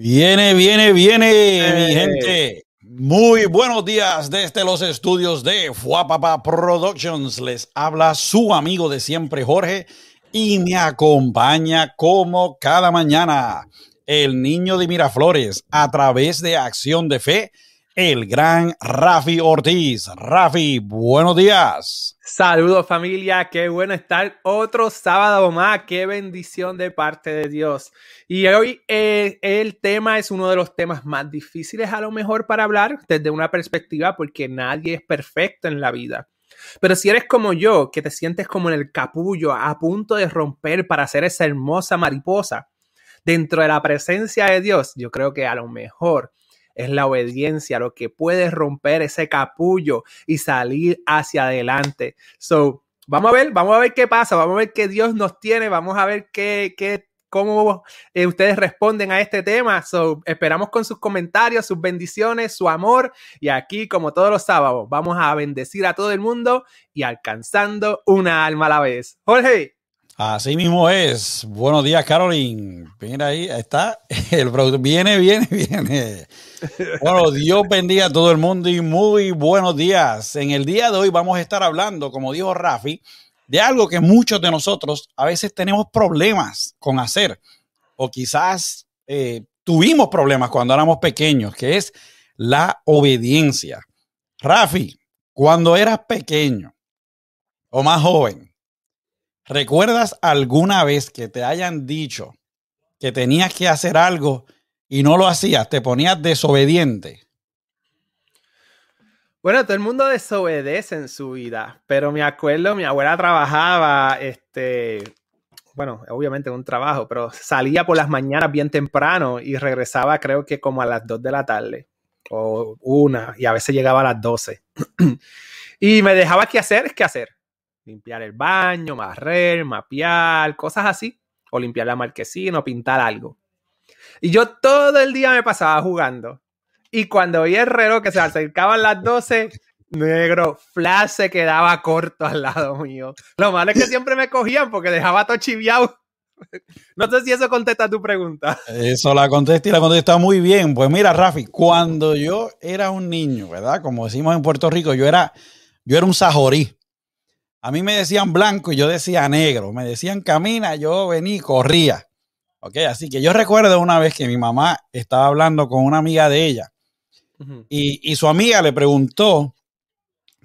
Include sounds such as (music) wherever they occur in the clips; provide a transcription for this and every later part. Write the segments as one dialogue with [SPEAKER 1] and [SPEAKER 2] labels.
[SPEAKER 1] Viene, viene, viene, mi gente. Muy buenos días desde los estudios de Fuapapa Productions. Les habla su amigo de siempre, Jorge, y me acompaña como cada mañana el niño de Miraflores a través de Acción de Fe el gran Rafi Ortiz. Rafi, buenos días.
[SPEAKER 2] Saludos familia, qué bueno estar otro sábado más, qué bendición de parte de Dios. Y hoy eh, el tema es uno de los temas más difíciles a lo mejor para hablar desde una perspectiva porque nadie es perfecto en la vida. Pero si eres como yo, que te sientes como en el capullo a punto de romper para ser esa hermosa mariposa dentro de la presencia de Dios, yo creo que a lo mejor es la obediencia, lo que puede romper ese capullo y salir hacia adelante. So, vamos a ver, vamos a ver qué pasa, vamos a ver qué Dios nos tiene, vamos a ver qué, qué cómo eh, ustedes responden a este tema. So, esperamos con sus comentarios, sus bendiciones, su amor. Y aquí, como todos los sábados, vamos a bendecir a todo el mundo y alcanzando una alma a la vez. Jorge.
[SPEAKER 1] Así mismo es. Buenos días, Caroline. Mira ahí, está (laughs) el producto. Viene, viene, (laughs) viene. Bueno, Dios bendiga a todo el mundo y muy buenos días. En el día de hoy vamos a estar hablando, como dijo Rafi, de algo que muchos de nosotros a veces tenemos problemas con hacer o quizás eh, tuvimos problemas cuando éramos pequeños, que es la obediencia. Rafi, cuando eras pequeño o más joven, ¿Recuerdas alguna vez que te hayan dicho que tenías que hacer algo y no lo hacías? Te ponías desobediente.
[SPEAKER 2] Bueno, todo el mundo desobedece en su vida, pero me acuerdo, mi abuela trabajaba, este, bueno, obviamente en un trabajo, pero salía por las mañanas bien temprano y regresaba creo que como a las 2 de la tarde o una, y a veces llegaba a las 12. (clears throat) y me dejaba qué hacer, qué hacer limpiar el baño, barrer, mapear, cosas así, o limpiar la marquesina o pintar algo. Y yo todo el día me pasaba jugando. Y cuando vi el reloj que se acercaban las 12, negro, Flash se quedaba corto al lado mío. Lo malo es que siempre me cogían porque dejaba todo chiviado. No sé si eso contesta tu pregunta.
[SPEAKER 1] Eso la contesta y la contesta muy bien. Pues mira, Rafi, cuando yo era un niño, ¿verdad? Como decimos en Puerto Rico, yo era, yo era un sajorí. A mí me decían blanco y yo decía negro. Me decían camina, yo venía y corría. Ok, así que yo recuerdo una vez que mi mamá estaba hablando con una amiga de ella y, su amiga le preguntó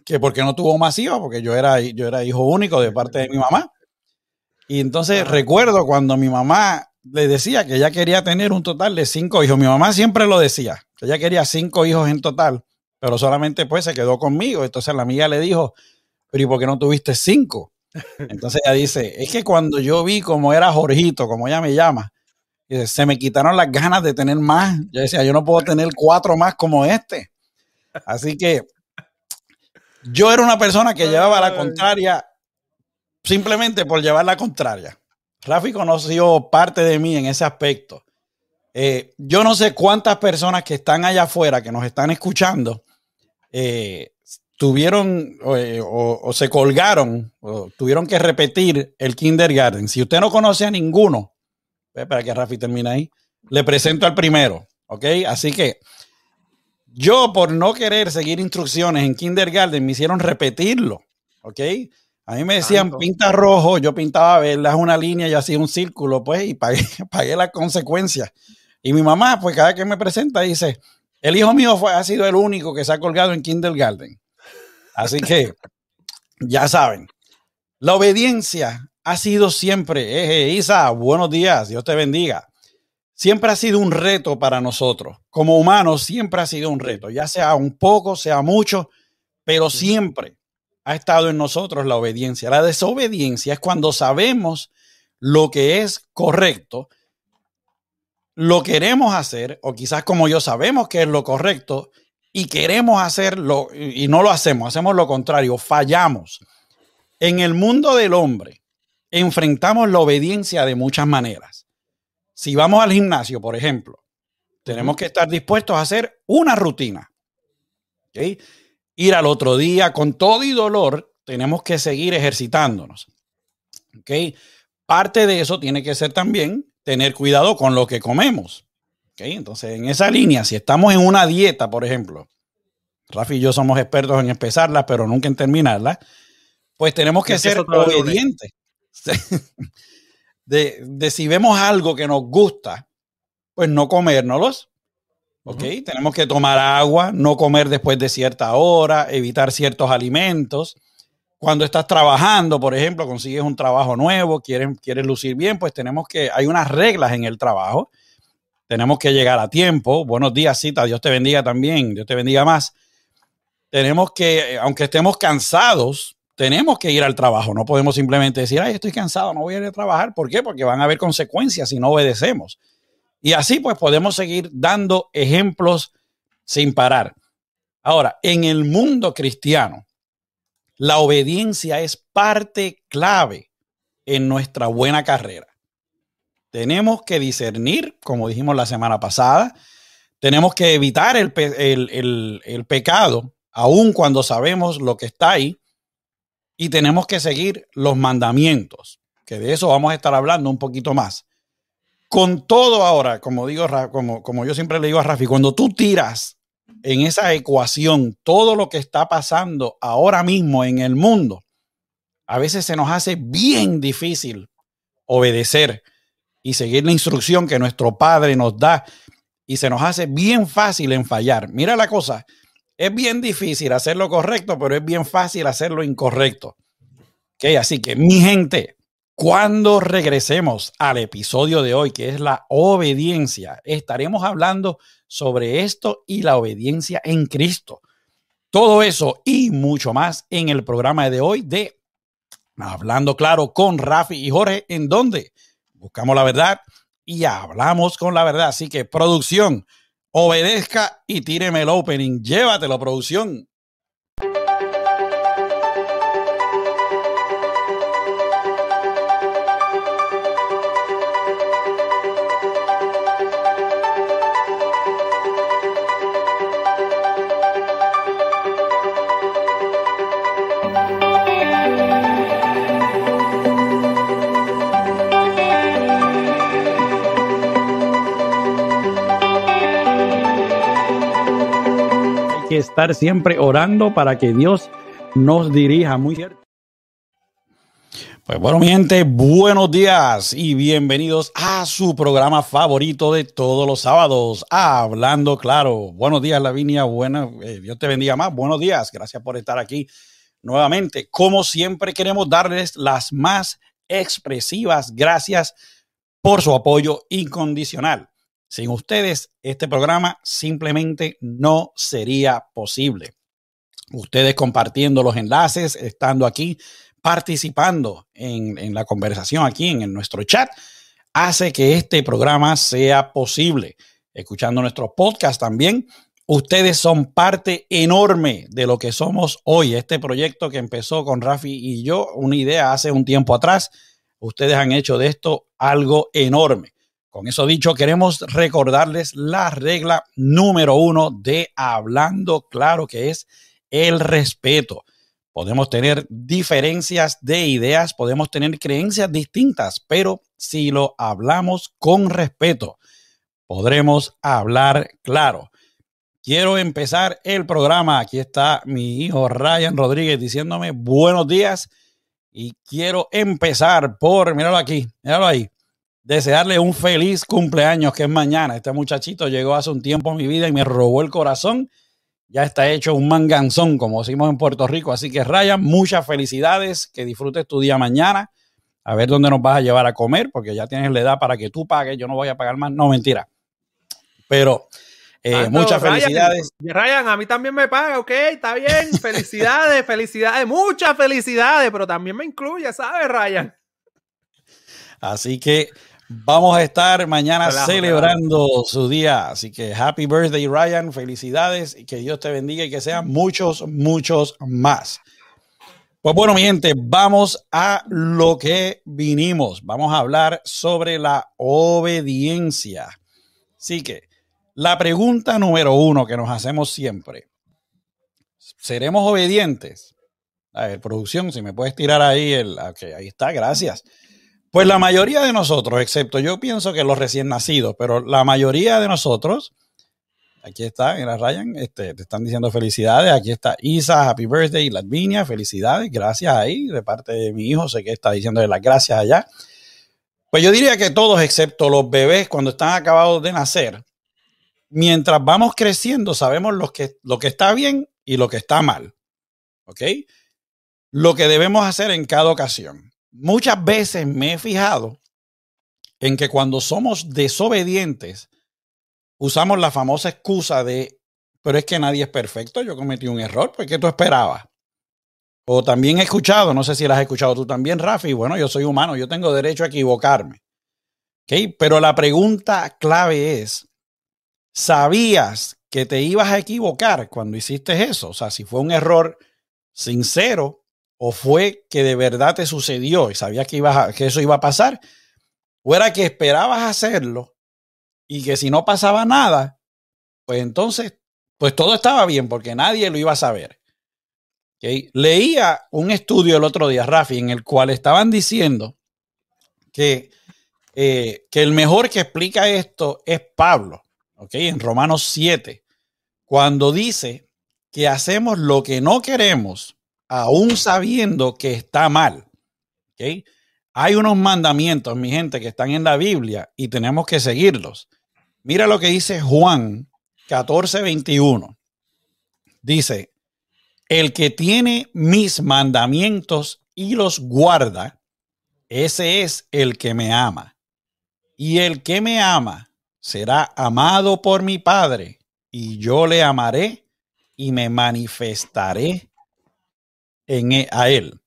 [SPEAKER 1] que por qué no tuvo más hijos, porque yo era, yo era hijo único de parte de mi mamá. Y entonces recuerdo cuando mi mamá le decía que ella quería tener un total de cinco hijos. Mi mamá siempre lo decía, que ella quería cinco hijos en total, pero solamente pues se quedó conmigo. Entonces la amiga le dijo, pero ¿y por qué no tuviste cinco? Entonces ella dice, es que cuando yo vi cómo era Jorgito, como ella me llama, se me quitaron las ganas de tener más. Yo decía, yo no puedo tener cuatro más como este. Así que yo era una persona que llevaba la contraria simplemente por llevar la contraria. Rafi conoció parte de mí en ese aspecto. Eh, yo no sé cuántas personas que están allá afuera, que nos están escuchando, eh, tuvieron eh, o, se colgaron o tuvieron que repetir el kindergarten. Si usted no conoce a ninguno, para que Rafi termine ahí, le presento al primero, ¿ok? Así que yo por no querer seguir instrucciones en kindergarten me hicieron repetirlo, ¿ok? A mí me decían pinta rojo, yo pintaba una línea y hacía un círculo, pues, y pagué, (laughs) pagué las consecuencias. Y mi mamá, pues cada vez que me presenta, dice, el hijo mío fue, ha sido el único que se ha colgado en kindergarten. Así que, ya saben, la obediencia ha sido siempre, eh, Isa, buenos días, Dios te bendiga. Siempre ha sido un reto para nosotros. Como humanos, siempre ha sido un reto, ya sea un poco, sea mucho, pero siempre ha estado en nosotros la obediencia. La desobediencia es cuando sabemos lo que es correcto, lo queremos hacer, o quizás como yo sabemos que es lo correcto, y queremos hacerlo y no lo hacemos, hacemos lo contrario, fallamos. En el mundo del hombre enfrentamos la obediencia de muchas maneras. Si vamos al gimnasio, por ejemplo, tenemos que estar dispuestos a hacer una rutina. Ir al otro día con todo y dolor, tenemos que seguir ejercitándonos. Parte de eso tiene que ser también tener cuidado con lo que comemos. Entonces, en esa línea, si estamos en una dieta, por ejemplo, Rafi y yo somos expertos en empezarla, pero nunca en terminarla, pues tenemos que ser obedientes. (laughs) De, de, si vemos algo que nos gusta, pues no comérnoslos. ¿Ok? Tenemos que tomar agua, no comer después de cierta hora, evitar ciertos alimentos. Cuando estás trabajando, por ejemplo, consigues un trabajo nuevo, quieres, quieres lucir bien, pues tenemos que, hay unas reglas en el trabajo. Tenemos que llegar a tiempo. Buenos días, cita. Dios te bendiga también. Dios te bendiga más tenemos que, aunque estemos cansados, tenemos que ir al trabajo. No podemos simplemente decir, ay, estoy cansado, no voy a ir a trabajar. ¿Por qué? Porque van a haber consecuencias si no obedecemos. Y así pues podemos seguir dando ejemplos sin parar. Ahora, en el mundo cristiano, la obediencia es parte clave en nuestra buena carrera. Tenemos que discernir, como dijimos la semana pasada, tenemos que evitar el, el, el pecado aun cuando sabemos lo que está ahí, y tenemos que seguir los mandamientos, que de eso vamos a estar hablando un poquito más. Con todo ahora, como digo, como, como yo siempre le digo a Rafi, cuando tú tiras en esa ecuación todo lo que está pasando ahora mismo en el mundo, a veces se nos hace bien difícil obedecer y seguir la instrucción que nuestro Padre nos da y se nos hace bien fácil en fallar. Mira la cosa, es bien difícil hacerlo correcto, pero es bien fácil hacerlo incorrecto. Okay, así que mi gente, cuando regresemos al episodio de hoy, que es la obediencia, estaremos hablando sobre esto y la obediencia en Cristo. Todo eso y mucho más en el programa de hoy de Hablando Claro con Rafi y Jorge, en donde buscamos la verdad y hablamos con la verdad. Así que producción obedezca y tíreme el opening. Llévatelo, producción. Estar siempre orando para que Dios nos dirija. Muy cierto. Pues bueno, mi gente, buenos días y bienvenidos a su programa favorito de todos los sábados, Hablando Claro. Buenos días, Lavinia. Bueno, eh, Dios te bendiga más. Buenos días. Gracias por estar aquí nuevamente. Como siempre, queremos darles las más expresivas gracias por su apoyo incondicional. Sin ustedes, este programa simplemente no sería posible. Ustedes compartiendo los enlaces, estando aquí, participando en, la conversación aquí en, nuestro chat, hace que este programa sea posible. Escuchando nuestro podcast también, ustedes son parte enorme de lo que somos hoy. Este proyecto que empezó con Rafi y yo, una idea hace un tiempo atrás, ustedes han hecho de esto algo enorme. Con eso dicho, queremos recordarles la regla número uno de Hablando Claro, que es el respeto. Podemos tener diferencias de ideas, podemos tener creencias distintas, pero si lo hablamos con respeto, podremos hablar claro. Quiero empezar el programa. Aquí está mi hijo Ryan Rodríguez diciéndome buenos días y quiero empezar por, míralo aquí, míralo ahí desearle un feliz cumpleaños que es mañana. Este muchachito llegó hace un tiempo a mi vida y me robó el corazón. Ya está hecho un manganzón, como decimos en Puerto Rico. Así que Ryan, muchas felicidades, que disfrutes tu día mañana. A ver dónde nos vas a llevar a comer, porque ya tienes la edad para que tú pagues. Yo no voy a pagar más. No, mentira. Pero eh, muchas felicidades.
[SPEAKER 2] Ryan, a mí también me paga, ok, está bien. (laughs) Felicidades, felicidades, muchas felicidades, pero también me incluye, ¿sabes, Ryan?
[SPEAKER 1] Así que Vamos a estar mañana celebrando su día. Así que happy birthday, Ryan. Felicidades y que Dios te bendiga y que sean muchos, muchos más. Pues bueno, mi gente, vamos a lo que vinimos. Vamos a hablar sobre la obediencia. Así que la pregunta número uno que nos hacemos siempre: ¿seremos obedientes? A ver, producción, si me puedes tirar ahí el. Ok, ahí está, gracias. Pues la mayoría de nosotros, excepto yo pienso que los recién nacidos, pero la mayoría de nosotros, aquí está, mira Ryan, este, te están diciendo felicidades, aquí está Isa, happy birthday, Latvinia, felicidades, gracias ahí, de parte de mi hijo, sé que está diciendo las gracias allá. Pues yo diría que todos, excepto los bebés, cuando están acabados de nacer, mientras vamos creciendo, sabemos lo que, lo que está bien y lo que está mal. ¿Ok? Lo que debemos hacer en cada ocasión muchas veces me he fijado en que cuando somos desobedientes, usamos la famosa excusa de, pero es que nadie es perfecto, yo cometí un error, pues ¿qué tú esperabas? O también he escuchado, no sé si la has escuchado tú también, Rafi, bueno, yo soy humano, yo tengo derecho a equivocarme. ¿Okay? Pero la pregunta clave es, ¿sabías que te ibas a equivocar cuando hiciste eso? O sea, si fue un error sincero, ¿O fue que de verdad te sucedió y sabías que, que eso iba a pasar? ¿O era que esperabas hacerlo y que si no pasaba nada, pues entonces, pues todo estaba bien porque nadie lo iba a saber? Leía un estudio el otro día, Rafi, en el cual estaban diciendo que, eh, que el mejor que explica esto es Pablo, en Romanos 7, cuando dice que hacemos lo que no queremos aún sabiendo que está mal. Hay unos mandamientos, mi gente, que están en la Biblia y tenemos que seguirlos. Mira lo que dice Juan 14, 21. Dice, el que tiene mis mandamientos y los guarda, ese es el que me ama. Y el que me ama será amado por mi Padre, y yo le amaré y me manifestaré en, e, a Él.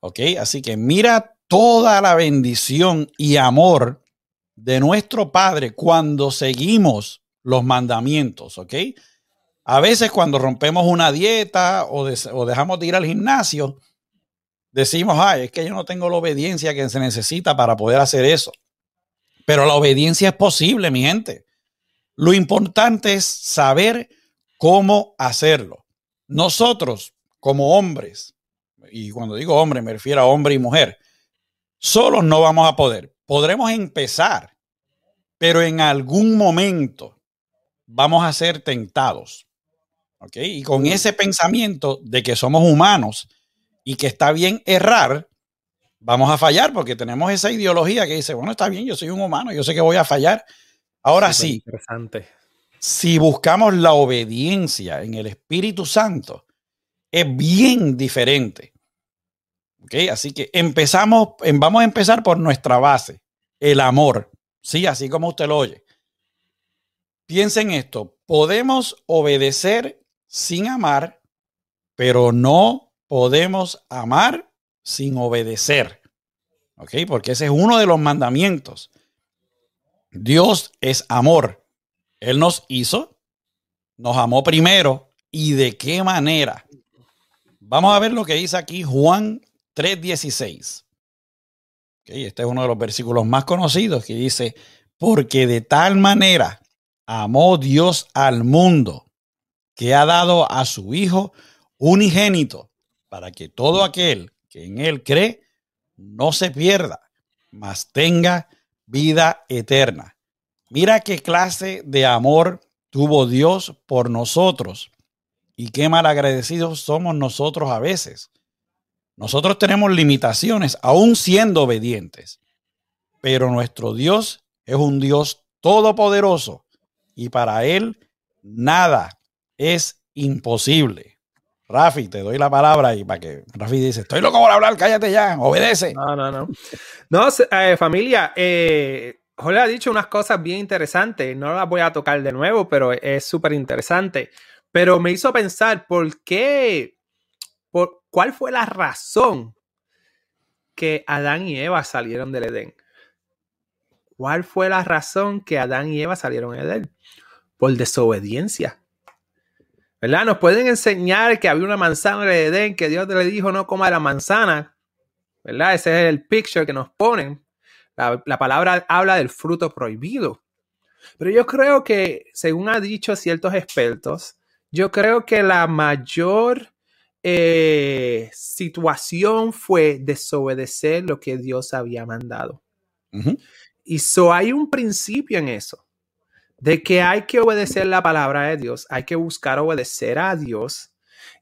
[SPEAKER 1] ¿Ok? Así que mira toda la bendición y amor de nuestro Padre cuando seguimos los mandamientos. ¿Ok? A veces cuando rompemos una dieta o, o dejamos de ir al gimnasio, decimos, ay, es que yo no tengo la obediencia que se necesita para poder hacer eso. Pero la obediencia es posible, mi gente. Lo importante es saber cómo hacerlo. Nosotros como hombres, y cuando digo hombre me refiero a hombre y mujer, solos no vamos a poder. Podremos empezar, pero en algún momento vamos a ser tentados. ¿Ok? Y con ese pensamiento de que somos humanos y que está bien errar, vamos a fallar porque tenemos esa ideología que dice, bueno, está bien, yo soy un humano, yo sé que voy a fallar. Ahora sí, interesante. si buscamos la obediencia en el Espíritu Santo, es bien diferente. ¿Ok? Así que empezamos, vamos a empezar por nuestra base, el amor. Sí, así como usted lo oye. Piensen esto, podemos obedecer sin amar, pero no podemos amar sin obedecer. ¿Ok? Porque ese es uno de los mandamientos. Dios es amor. Él nos hizo, nos amó primero y de qué manera. Vamos a ver lo que dice aquí Juan 3:16. este es uno de los versículos más conocidos que dice, porque de tal manera amó Dios al mundo que ha dado a su Hijo unigénito para que todo aquel que en él cree no se pierda, mas tenga vida eterna. Mira qué clase de amor tuvo Dios por nosotros y qué mal agradecidos somos nosotros a veces. Nosotros tenemos limitaciones, aún siendo obedientes. Pero nuestro Dios es un Dios todopoderoso y para Él nada es imposible. Rafi, te doy la palabra y para que Rafi dice, estoy loco por hablar, cállate ya, obedece.
[SPEAKER 2] No, no, no. No, eh, familia, eh, Jorge ha dicho unas cosas bien interesantes, no las voy a tocar de nuevo, pero es súper interesante. Pero me hizo pensar, ¿por qué? Por, ¿Cuál fue la razón que Adán y Eva salieron del Edén? ¿Cuál fue la razón que Adán y Eva salieron del Edén? Por desobediencia. ¿Verdad? Nos pueden enseñar que había una manzana en el Edén, que Dios le dijo no coma la manzana. ¿Verdad? Ese es el picture que nos ponen. La, la palabra habla del fruto prohibido. Pero yo creo que, según han dicho ciertos expertos, yo creo que la mayor eh, situación fue desobedecer lo que Dios había mandado. Y so hay un principio en eso, de que hay que obedecer la palabra de Dios, hay que buscar obedecer a Dios.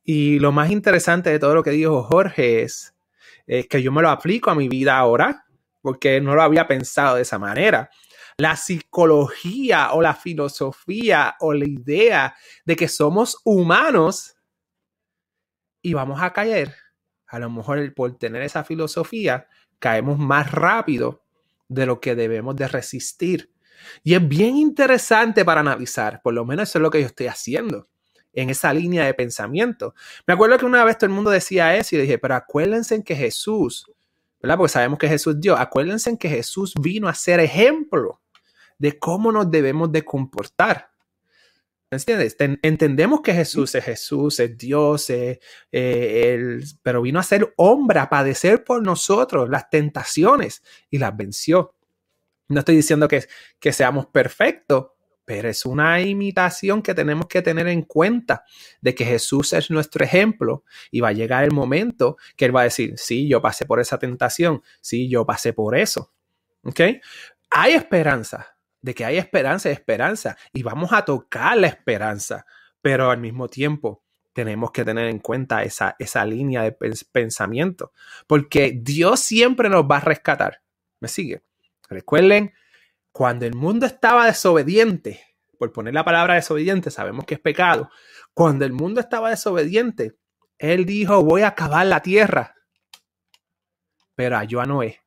[SPEAKER 2] Y lo más interesante de todo lo que dijo Jorge es que yo me lo aplico a mi vida ahora, porque no lo había pensado de esa manera. La psicología o la filosofía o la idea de que somos humanos y vamos a caer, a lo mejor por tener esa filosofía, caemos más rápido de lo que debemos de resistir. Y es bien interesante para analizar, por lo menos eso es lo que yo estoy haciendo en esa línea de pensamiento. Me acuerdo que una vez todo el mundo decía eso y dije, pero acuérdense en que Jesús, ¿verdad? Porque sabemos que Jesús es Dios, acuérdense en que Jesús vino a ser ejemplo de cómo nos debemos de comportar. ¿Entiendes? entendemos que Jesús es Jesús, es Dios, eh, pero vino a ser hombre, a padecer por nosotros las tentaciones y las venció. No estoy diciendo que, que seamos perfectos, pero es una imitación que tenemos que tener en cuenta de que Jesús es nuestro ejemplo y va a llegar el momento que Él va a decir, sí, yo pasé por esa tentación, sí, yo pasé por eso. ¿Ok? Hay esperanza, de que hay esperanza y esperanza y vamos a tocar la esperanza, pero al mismo tiempo tenemos que tener en cuenta esa, esa línea de pensamiento, porque Dios siempre nos va a rescatar. ¿Me sigue? Recuerden, cuando el mundo estaba desobediente, por poner la palabra desobediente, sabemos que es pecado, cuando el mundo estaba desobediente, Él dijo, voy a acabar la tierra, pero halló a Noé.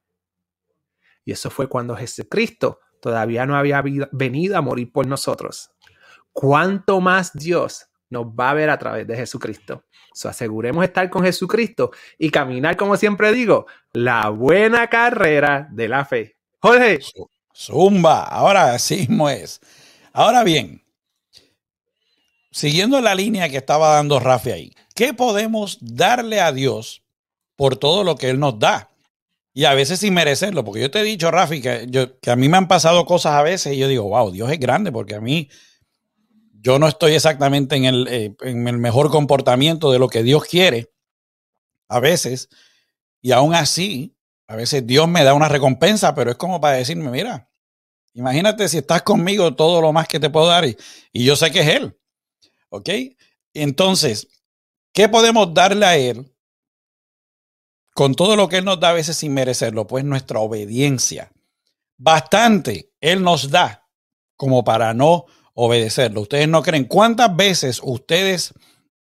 [SPEAKER 2] Y eso fue cuando Jesucristo todavía no había venido a morir por nosotros. ¿Cuánto más Dios nos va a ver a través de Jesucristo? So, aseguremos estar con Jesucristo y caminar, como siempre digo, la buena carrera de la fe. Jorge.
[SPEAKER 1] Zumba, ahora sí es. Ahora bien, siguiendo la línea que estaba dando Rafi ahí, ¿qué podemos darle a Dios por todo lo que Él nos da? Y a veces sin merecerlo, porque yo te he dicho, Rafi, que, yo, que a mí me han pasado cosas a veces y yo digo, wow, Dios es grande, porque a mí yo no estoy exactamente en el, eh, en el mejor comportamiento de lo que Dios quiere a veces. Y aún así, a veces Dios me da una recompensa, pero es como para decirme, mira, imagínate si estás conmigo todo lo más que te puedo dar y, y yo sé que es Él. ¿Ok? Entonces, ¿qué podemos darle a Él con todo lo que Él nos da a veces sin merecerlo, pues nuestra obediencia. Bastante Él nos da como para no obedecerlo. Ustedes no creen cuántas veces ustedes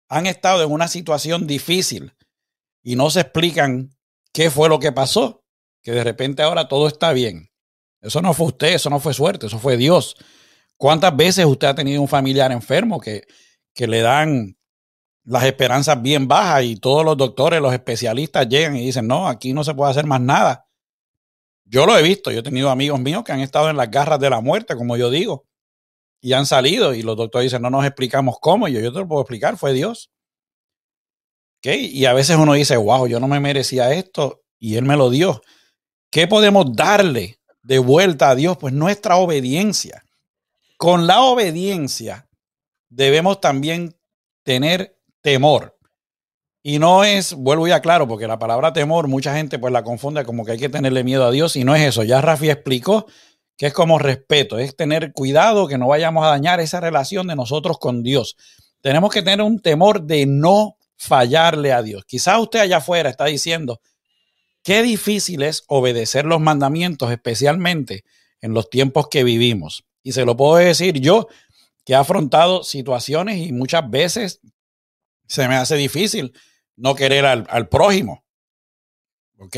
[SPEAKER 1] han estado en una situación difícil y no se explican qué fue lo que pasó, que de repente ahora todo está bien. Eso no fue usted, eso no fue suerte, eso fue Dios. ¿Cuántas veces usted ha tenido un familiar enfermo que, que le dan las esperanzas bien bajas y todos los doctores, los especialistas llegan y dicen, no, aquí no se puede hacer más nada. Yo lo he visto, yo he tenido amigos míos que han estado en las garras de la muerte, como yo digo, y han salido y los doctores dicen, no nos explicamos cómo, y yo, yo te lo puedo explicar, fue Dios. ¿Okay? Y a veces uno dice, wow, yo no me merecía esto y Él me lo dio. ¿Qué podemos darle de vuelta a Dios? Pues nuestra obediencia. Con la obediencia debemos también tener temor. Y no es, vuelvo ya claro, porque la palabra temor mucha gente pues la confunde como que hay que tenerle miedo a Dios y no es eso. Ya Rafi explicó que es como respeto, es tener cuidado que no vayamos a dañar esa relación de nosotros con Dios. Tenemos que tener un temor de no fallarle a Dios. Quizás usted allá afuera está diciendo, qué difícil es obedecer los mandamientos, especialmente en los tiempos que vivimos. Y se lo puedo decir yo, que he afrontado situaciones y muchas veces se me hace difícil no querer al, prójimo. ¿Ok?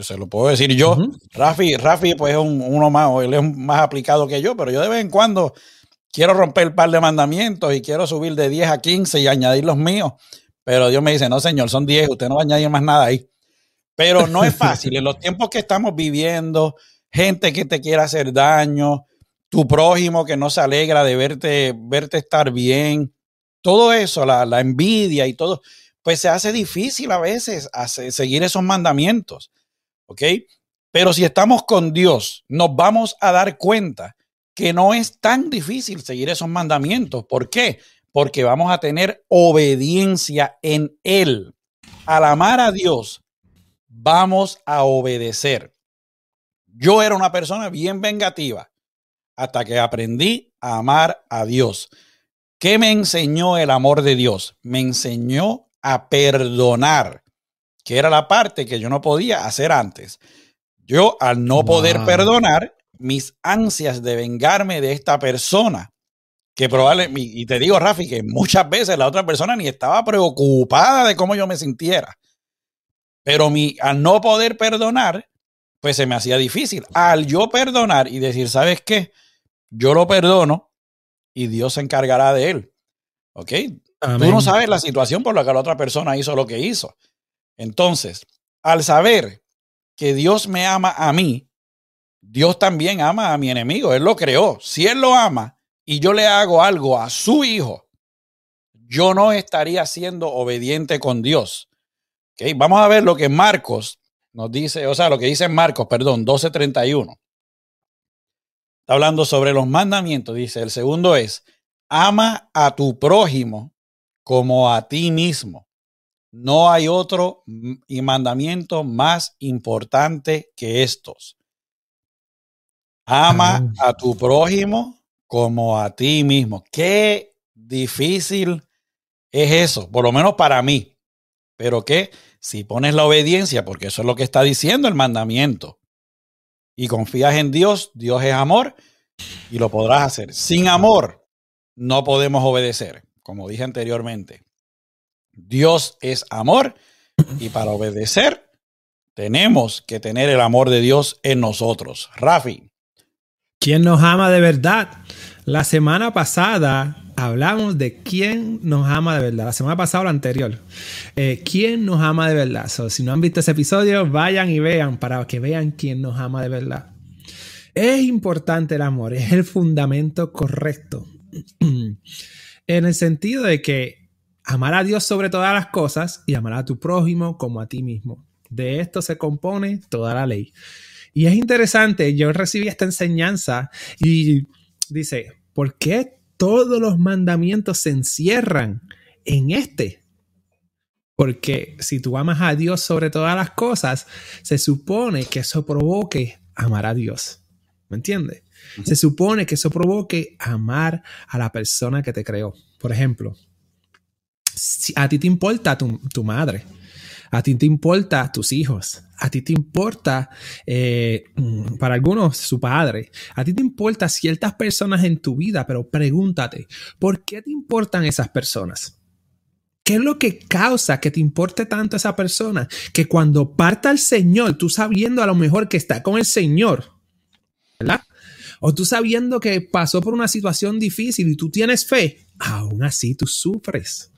[SPEAKER 1] Se lo puedo decir yo. Rafi, Rafi, pues es uno más, él es más aplicado que yo, pero yo de vez en cuando quiero romper el par de mandamientos y quiero subir de 10 a 15 y añadir los míos. Pero Dios me dice, no, señor, son 10, usted no va a añadir más nada ahí. Pero no es fácil. en los tiempos que estamos viviendo, gente que te quiere hacer daño, tu prójimo que no se alegra de verte, verte estar bien, todo eso, la, envidia y todo, pues se hace difícil a veces seguir esos mandamientos. ¿Ok? Pero si estamos con Dios, nos vamos a dar cuenta que no es tan difícil seguir esos mandamientos. ¿Por qué? porque vamos a tener obediencia en Él. Al amar a Dios, vamos a obedecer. Yo era una persona bien vengativa hasta que aprendí a amar a Dios. ¿Qué me enseñó el amor de Dios? Me enseñó a perdonar, que era la parte que yo no podía hacer antes. Yo, al no poder perdonar, mis ansias de vengarme de esta persona, que probablemente, y te digo, Rafi, que muchas veces la otra persona ni estaba preocupada de cómo yo me sintiera. Pero mi, al no poder perdonar, pues se me hacía difícil. Al yo perdonar y decir, ¿sabes qué? Yo lo perdono y Dios se encargará de él. ¿Ok? Tú no sabes la situación por la que la otra persona hizo lo que hizo. Entonces, al saber que Dios me ama a mí, Dios también ama a mi enemigo. Él lo creó. Si Él lo ama y yo le hago algo a su hijo, yo no estaría siendo obediente con Dios. ¿Okay? Vamos a ver lo que Marcos nos dice, o sea, lo que dice Marcos, perdón, 12:31. Está hablando sobre los mandamientos. Dice, el segundo es, ama a tu prójimo como a ti mismo. No hay otro mandamiento más importante que estos. Ama a tu prójimo como a ti mismo. Qué difícil es eso, por lo menos para mí. Pero que si pones la obediencia, porque eso es lo que está diciendo el mandamiento, y confías en Dios, Dios es amor, y lo podrás hacer. Sin amor, no podemos obedecer, como dije anteriormente. Dios es amor, y para obedecer, tenemos que tener el amor de Dios en nosotros. Rafi.
[SPEAKER 2] ¿Quién nos ama de verdad? La semana pasada hablamos de quién nos ama de verdad. La semana pasada o la anterior. Eh, ¿Quién nos ama de verdad? si no han visto ese episodio, vayan y vean para que vean quién nos ama de verdad. Es importante el amor, es el fundamento correcto. (clears throat) en el sentido de que amar a Dios sobre todas las cosas y amar a tu prójimo como a ti mismo. De esto se compone toda la ley. Y es interesante, yo recibí esta enseñanza y dice, ¿por qué todos los mandamientos se encierran en este? Porque si tú amas a Dios sobre todas las cosas, se supone que eso provoque amar a Dios. ¿Me entiendes? Se supone que eso provoque amar a la persona que te creó. Por ejemplo, si a ti te importa tu, tu madre, a ti te importa tus hijos, a ti te importa, eh, para algunos, su padre, a ti te importa ciertas personas en tu vida, pero pregúntate, ¿por qué te importan esas personas? ¿Qué es lo que causa que te importe tanto esa persona? Que cuando parta el Señor, tú sabiendo a lo mejor que está con el Señor, ¿verdad? O tú sabiendo que pasó por una situación difícil y tú tienes fe, aún así tú sufres.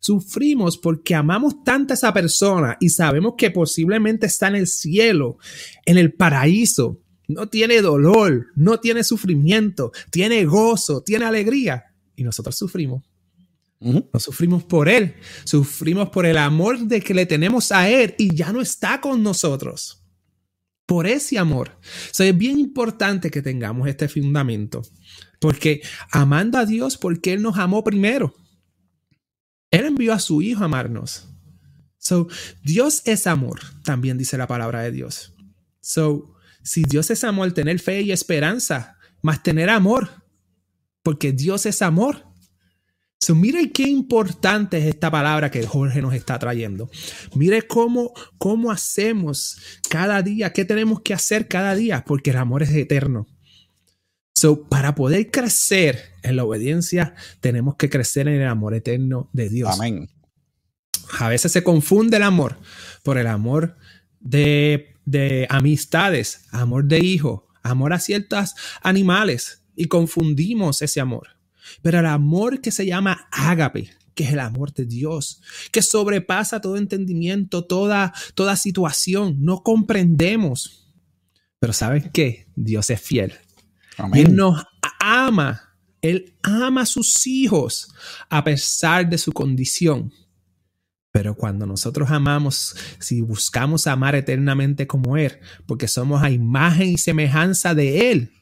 [SPEAKER 2] Sufrimos porque amamos tanto a esa persona y sabemos que posiblemente está en el cielo, en el paraíso. No tiene dolor, no tiene sufrimiento, tiene gozo, tiene alegría. Y nosotros sufrimos. No sufrimos por Él, sufrimos por el amor de que le tenemos a Él y ya no está con nosotros. Por ese amor. es bien importante que tengamos este fundamento, porque amando a Dios, porque Él nos amó primero. Él envió a su Hijo a amarnos. So, Dios es amor, también dice la palabra de Dios. So, si Dios es amor, tener fe y esperanza, más tener amor, porque Dios es amor. So, mire qué importante es esta palabra que Jorge nos está trayendo. Mire cómo, cómo hacemos cada día, qué tenemos que hacer cada día, porque el amor es eterno. So, para poder crecer en la obediencia, tenemos que crecer en el amor eterno de Dios.
[SPEAKER 1] Amén.
[SPEAKER 2] A veces se confunde el amor por el amor de, de amistades, amor de hijo, amor a ciertos animales y confundimos ese amor. Pero el amor que se llama ágape, que es el amor de Dios, que sobrepasa todo entendimiento, toda, toda situación, no comprendemos. Pero ¿saben qué? Dios es fiel él nos ama. Él ama a sus hijos a pesar de su condición. Pero cuando nosotros amamos, si buscamos amar eternamente como Él, porque somos a imagen y semejanza de Él,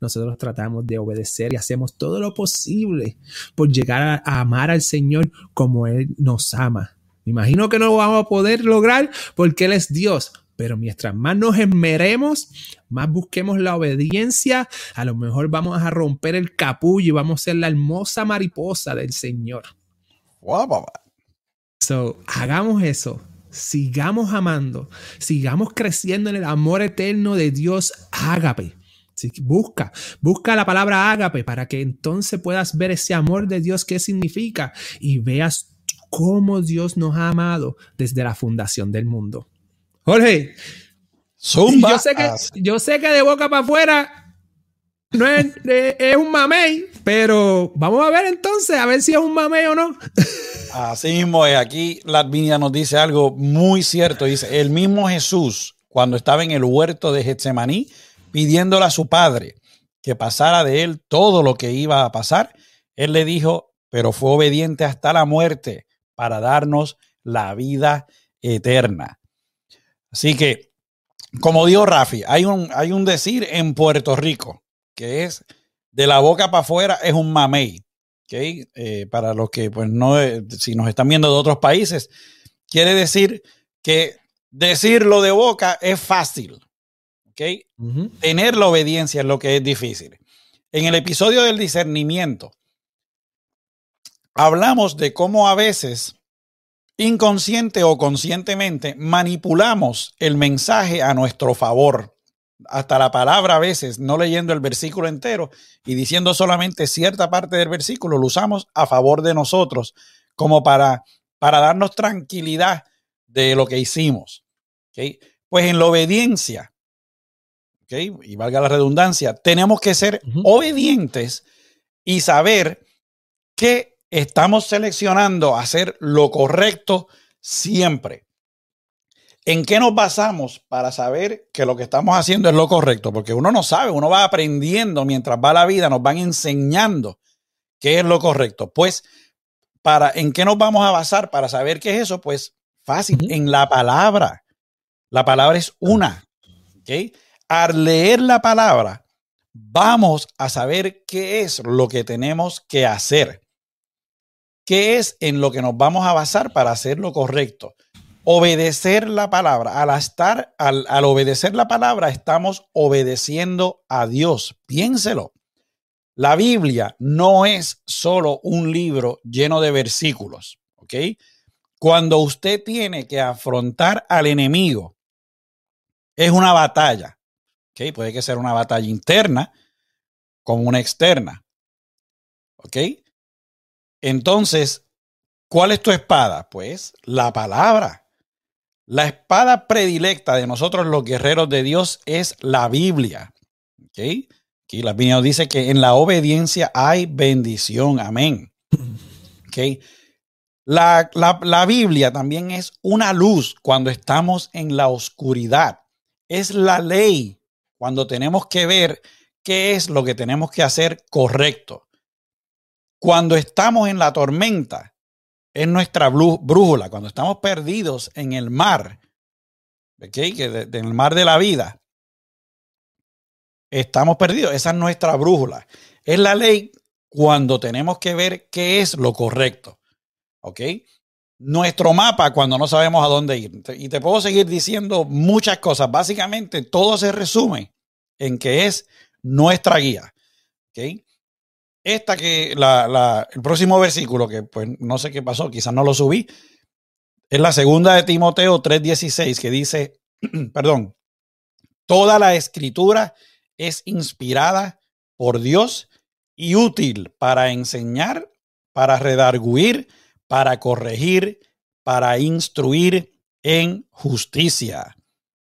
[SPEAKER 2] nosotros tratamos de obedecer y hacemos todo lo posible por llegar a, amar al Señor como Él nos ama. Imagino que no lo vamos a poder lograr porque Él es Dios, pero mientras más nos esmeremos, más busquemos la obediencia, a lo mejor vamos a romper el capullo y vamos a ser la hermosa mariposa del Señor.
[SPEAKER 1] Wow,
[SPEAKER 2] So, hagamos eso. Sigamos amando, sigamos creciendo en el amor eterno de Dios ágape. Busca, busca la palabra ágape para que entonces puedas ver ese amor de Dios, qué significa, y veas cómo Dios nos ha amado desde la fundación del mundo. Jorge,
[SPEAKER 1] Zumba.
[SPEAKER 2] Yo sé, que, yo sé que de boca para afuera no es, es, un mamey, pero vamos a ver entonces, a ver si es un mamey o no.
[SPEAKER 1] Así mismo es. Aquí Latvinia nos dice algo muy cierto. Dice, el mismo Jesús, cuando estaba en el huerto de Getsemaní, pidiéndole a su padre que pasara de él todo lo que iba a pasar, él le dijo, pero fue obediente hasta la muerte para darnos la vida eterna. Así que, como dijo Rafi, hay un, hay un decir en Puerto Rico que es de la boca para afuera es un mamey. ¿okay? Eh, para los que, pues, no, eh, si nos están viendo de otros países, quiere decir que decirlo de boca es fácil. ¿okay? Uh -huh. Tener la obediencia es lo que es difícil. En el episodio del discernimiento, hablamos de cómo a veces inconsciente o conscientemente manipulamos el mensaje a nuestro favor. Hasta la palabra a veces, no leyendo el versículo entero y diciendo solamente cierta parte del versículo, lo usamos a favor de nosotros, como para, para darnos tranquilidad de lo que hicimos. ¿okay? Pues en la obediencia, ¿okay? y valga la redundancia, tenemos que ser uh -huh. obedientes y saber que estamos seleccionando hacer lo correcto siempre. ¿En qué nos basamos para saber que lo que estamos haciendo es lo correcto? Porque uno no sabe, uno va aprendiendo mientras va la vida, nos van enseñando qué es lo correcto. Pues, para, ¿en qué nos vamos a basar para saber qué es eso? Pues fácil, uh -huh. en la palabra. La palabra es una. ¿okay? Al leer la palabra, vamos a saber qué es lo que tenemos que hacer. ¿Qué es en lo que nos vamos a basar para hacer lo correcto? Obedecer la palabra. Al estar, al, al obedecer la palabra, estamos obedeciendo a Dios. Piénselo. La Biblia no es solo un libro lleno de versículos, ¿ok? Cuando usted tiene que afrontar al enemigo, es una batalla, ¿ok? Puede que sea una batalla interna como una externa, ¿ok? Entonces, ¿cuál es tu espada? Pues la palabra. La espada predilecta de nosotros los guerreros de Dios es la Biblia. ¿Okay? Aquí la Biblia dice que en la obediencia hay bendición. Amén. (laughs) ¿Okay? La, la, la Biblia también es una luz cuando estamos en la oscuridad. Es la ley cuando tenemos que ver qué es lo que tenemos que hacer correcto. Cuando estamos en la tormenta, es nuestra brújula. Cuando estamos perdidos en el mar, ¿okay? en el mar de la vida, estamos perdidos. Esa es nuestra brújula. Es la ley cuando tenemos que ver qué es lo correcto. ¿Ok? Nuestro mapa cuando no sabemos a dónde ir. Y te puedo seguir diciendo muchas cosas. Básicamente todo se resume en que es nuestra guía. ¿Ok? Esta que la, la, el próximo versículo, que pues no sé qué pasó, quizás no lo subí, es la segunda de Timoteo 3:16, que dice, (clears throat) perdón, toda la escritura es inspirada por Dios y útil para enseñar, para redarguir, para corregir, para instruir en justicia.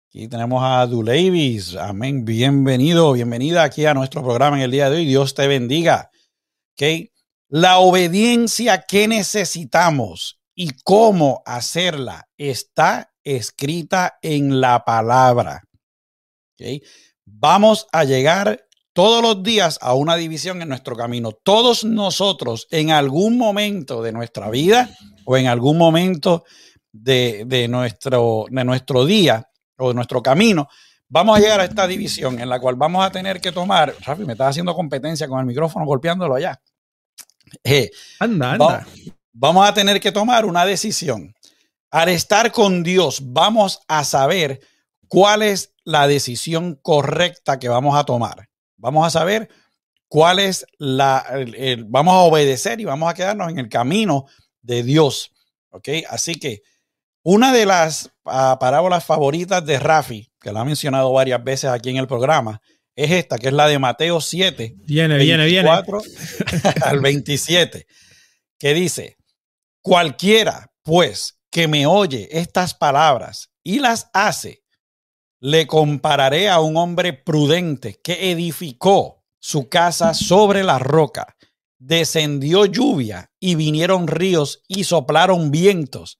[SPEAKER 1] Aquí tenemos a Duleivis. Amén. Bienvenido, bienvenida aquí a nuestro programa en el día de hoy. Dios te bendiga. ¿Okay? La obediencia que necesitamos y cómo hacerla está escrita en la palabra. ¿Okay? Vamos a llegar todos los días a una división en nuestro camino. Todos nosotros en algún momento de nuestra vida o en algún momento de, de, nuestro, de nuestro día o de nuestro camino, vamos a llegar a esta división en la cual vamos a tener que tomar, Rafi, me estás haciendo competencia con el micrófono golpeándolo allá.
[SPEAKER 2] Eh, anda, anda.
[SPEAKER 1] vamos a tener que tomar una decisión. Al estar con Dios, vamos a saber cuál es la decisión correcta que vamos a tomar. Vamos a saber cuál es la, vamos a obedecer y vamos a quedarnos en el camino de Dios. ¿Ok? Así que una de las ah, parábolas favoritas de Rafi, que la ha mencionado varias veces aquí en el programa, es esta, que es la de Mateo 7.
[SPEAKER 2] Viene, viene, viene. (laughs)
[SPEAKER 1] al 27, que dice, cualquiera, pues, que me oye estas palabras y las hace, le compararé a un hombre prudente que edificó su casa sobre la roca. Descendió lluvia y vinieron ríos y soplaron vientos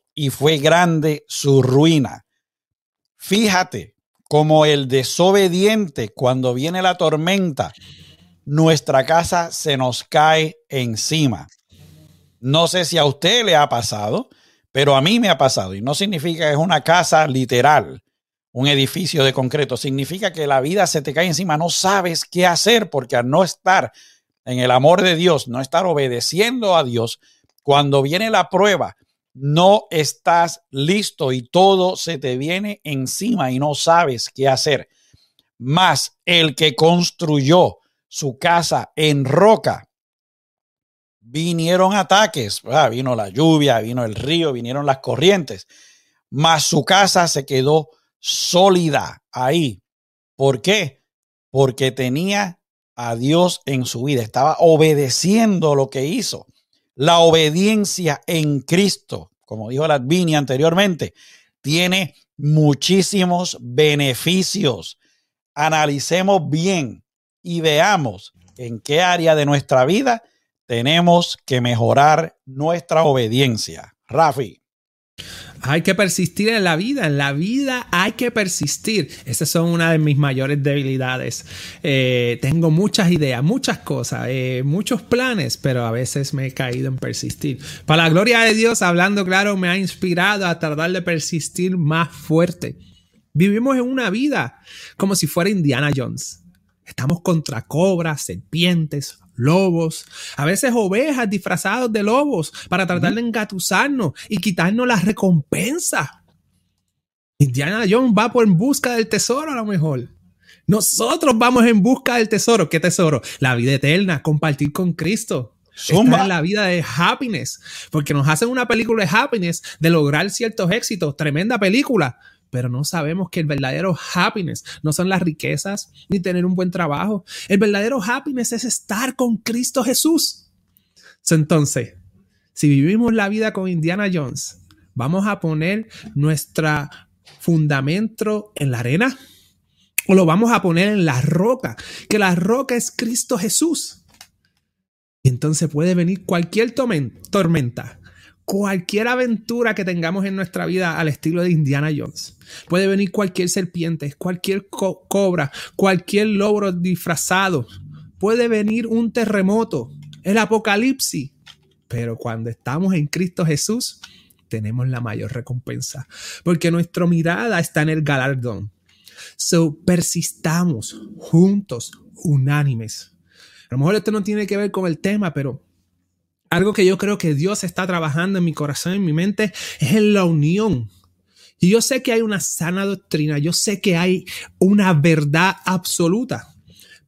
[SPEAKER 1] y fue grande su ruina. Fíjate como el desobediente cuando viene la tormenta, nuestra casa se nos cae encima. No sé si a usted le ha pasado, pero a mí me ha pasado y no significa que es una casa literal, un edificio de concreto, significa que la vida se te cae encima, no sabes qué hacer porque al no estar en el amor de Dios, no estar obedeciendo a Dios, cuando viene la prueba, no estás listo y todo se te viene encima y no sabes qué hacer. Más el que construyó su casa en roca vinieron ataques, ah, vino la lluvia, vino el río, vinieron las corrientes, mas su casa se quedó sólida ahí. ¿Por qué? Porque tenía a Dios en su vida, estaba obedeciendo lo que hizo. La obediencia en Cristo, como dijo Ladvini anteriormente, tiene muchísimos beneficios. Analicemos bien y veamos en qué área de nuestra vida tenemos que mejorar nuestra obediencia. Rafi.
[SPEAKER 2] Hay que persistir en la vida, en la vida hay que persistir. Esas son una de mis mayores debilidades. Eh, tengo muchas ideas, muchas cosas, eh, muchos planes, pero a veces me he caído en persistir. Para la gloria de Dios, hablando claro, me ha inspirado a tratar de persistir más fuerte. Vivimos en una vida como si fuera Indiana Jones. Estamos contra cobras, serpientes, lobos, a veces ovejas disfrazados de lobos para tratar de engatusarnos y quitarnos la recompensa. Indiana Jones va por en busca del tesoro a lo mejor. Nosotros vamos en busca del tesoro. ¿Qué tesoro? La vida eterna, compartir con Cristo. Estar en la vida de happiness. Porque nos hacen una película de happiness, de lograr ciertos éxitos. Tremenda película pero no sabemos que el verdadero happiness no son las riquezas ni tener un buen trabajo. El verdadero happiness es estar con Cristo Jesús. Entonces, si vivimos la vida con Indiana Jones, vamos a poner nuestro fundamento en la arena o lo vamos a poner en la roca, que la roca es Cristo Jesús. Entonces puede venir cualquier tormenta, cualquier aventura que tengamos en nuestra vida al estilo de Indiana Jones. Puede venir cualquier serpiente, cualquier cobra, cualquier logro disfrazado. Puede venir un terremoto, el apocalipsis. Pero cuando estamos en Cristo Jesús, tenemos la mayor recompensa. Porque nuestra mirada está en el galardón. So, persistamos juntos, unánimes. A lo mejor esto no tiene que ver con el tema, pero algo que yo creo que Dios está trabajando en mi corazón, en mi mente, es en la unión. Y yo sé que hay una sana doctrina, yo sé que hay una verdad absoluta,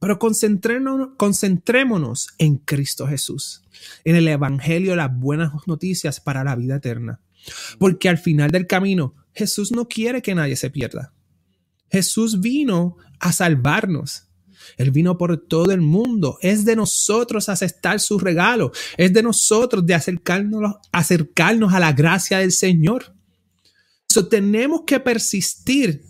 [SPEAKER 2] pero concentrémonos, concentrémonos en Cristo Jesús, en el Evangelio, las buenas noticias para la vida eterna. Porque al final del camino, Jesús no quiere que nadie se pierda. Jesús vino a salvarnos. Él vino por todo el mundo. Es de nosotros aceptar su regalo. Es de nosotros de acercarnos, acercarnos a la gracia del Señor. So, tenemos que persistir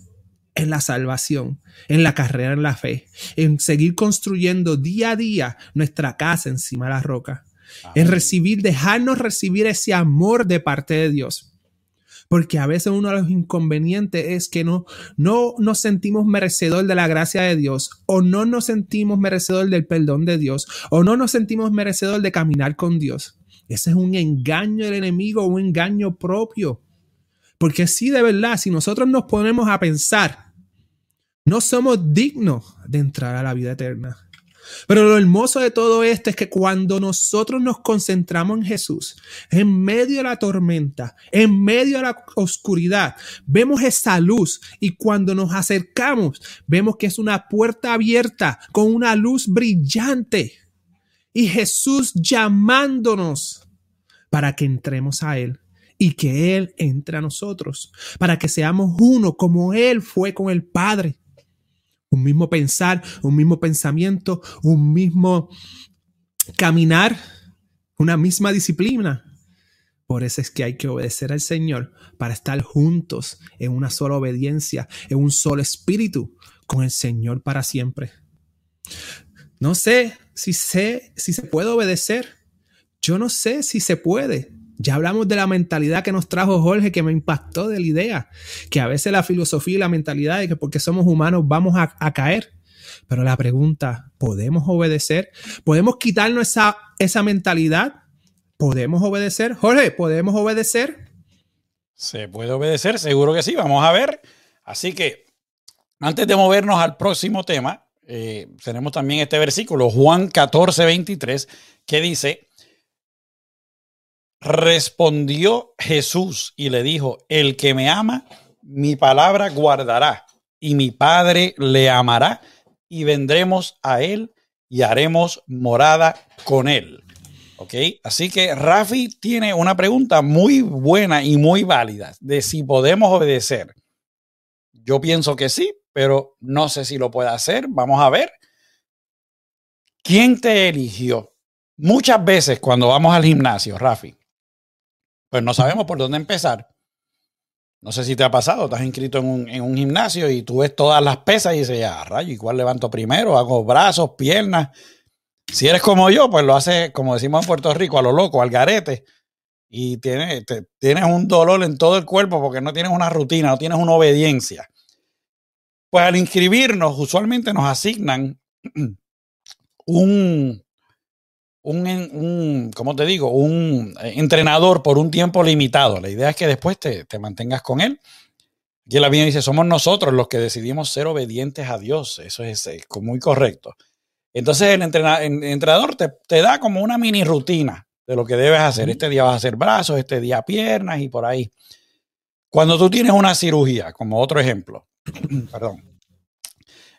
[SPEAKER 2] en la salvación, en la carrera en la fe, en seguir construyendo día a día nuestra casa encima de la roca, en recibir, dejarnos recibir ese amor de parte de Dios. Porque a veces uno de los inconvenientes es que no, no nos sentimos merecedor de la gracia de Dios, o no nos sentimos merecedor del perdón de Dios, o no nos sentimos merecedor de caminar con Dios. Ese es un engaño del enemigo, un engaño propio. Porque sí, de verdad, si nosotros nos ponemos a pensar, no somos dignos de entrar a la vida eterna. Pero lo hermoso de todo esto es que cuando nosotros nos concentramos en Jesús, en medio de la tormenta, en medio de la oscuridad, vemos esa luz y cuando nos acercamos, vemos que es una puerta abierta con una luz brillante y Jesús llamándonos para que entremos a Él y que Él entre a nosotros, para que seamos uno como Él fue con el Padre un mismo pensar, un mismo pensamiento, un mismo caminar, una misma disciplina. Por eso es que hay que obedecer al Señor para estar juntos en una sola obediencia, en un solo espíritu con el Señor para siempre. No sé si sé si se puede obedecer. Yo no sé si se puede. Ya hablamos de la mentalidad que nos trajo Jorge, que me impactó de la idea, que a veces la filosofía y la mentalidad de que porque somos humanos vamos a, caer. Pero la pregunta, ¿podemos obedecer? ¿Podemos quitarnos esa, esa mentalidad? ¿Podemos obedecer? Jorge, ¿podemos obedecer?
[SPEAKER 1] Se puede obedecer, seguro que sí, vamos a ver. Así que antes de movernos al próximo tema, eh, tenemos también este versículo, Juan 14, 23, que dice, Respondió Jesús y le dijo, el que me ama, mi palabra guardará, y mi Padre le amará, y vendremos a él y haremos morada con él. ¿Ok? Así que Rafi tiene una pregunta muy buena y muy válida de si podemos obedecer. Yo pienso que sí, pero no sé si lo puede hacer. Vamos a ver. ¿Quién te eligió? Muchas veces cuando vamos al gimnasio, Rafi, pues no sabemos por dónde empezar. No sé si te ha pasado, estás inscrito en un, gimnasio y tú ves todas las pesas y dices, ya, rayo, ¿y cuál levanto primero? Hago brazos, piernas. Si eres como yo, pues lo haces, como decimos en Puerto Rico, a lo loco, al garete. Y tienes, tienes un dolor en todo el cuerpo porque no tienes una rutina, no tienes una obediencia. Pues al inscribirnos, usualmente nos asignan (clears throat) un, un, un ¿cómo te digo? Un eh, entrenador por un tiempo limitado. La idea es que después te, mantengas con él. Y la Biblia dice, somos nosotros los que decidimos ser obedientes a Dios. Eso es, muy correcto. Entonces el, entrenador te, te, da como una mini rutina de lo que debes hacer. Este día vas a hacer brazos, este día piernas y por ahí. Cuando tú tienes una cirugía, como otro ejemplo, (clears throat) perdón,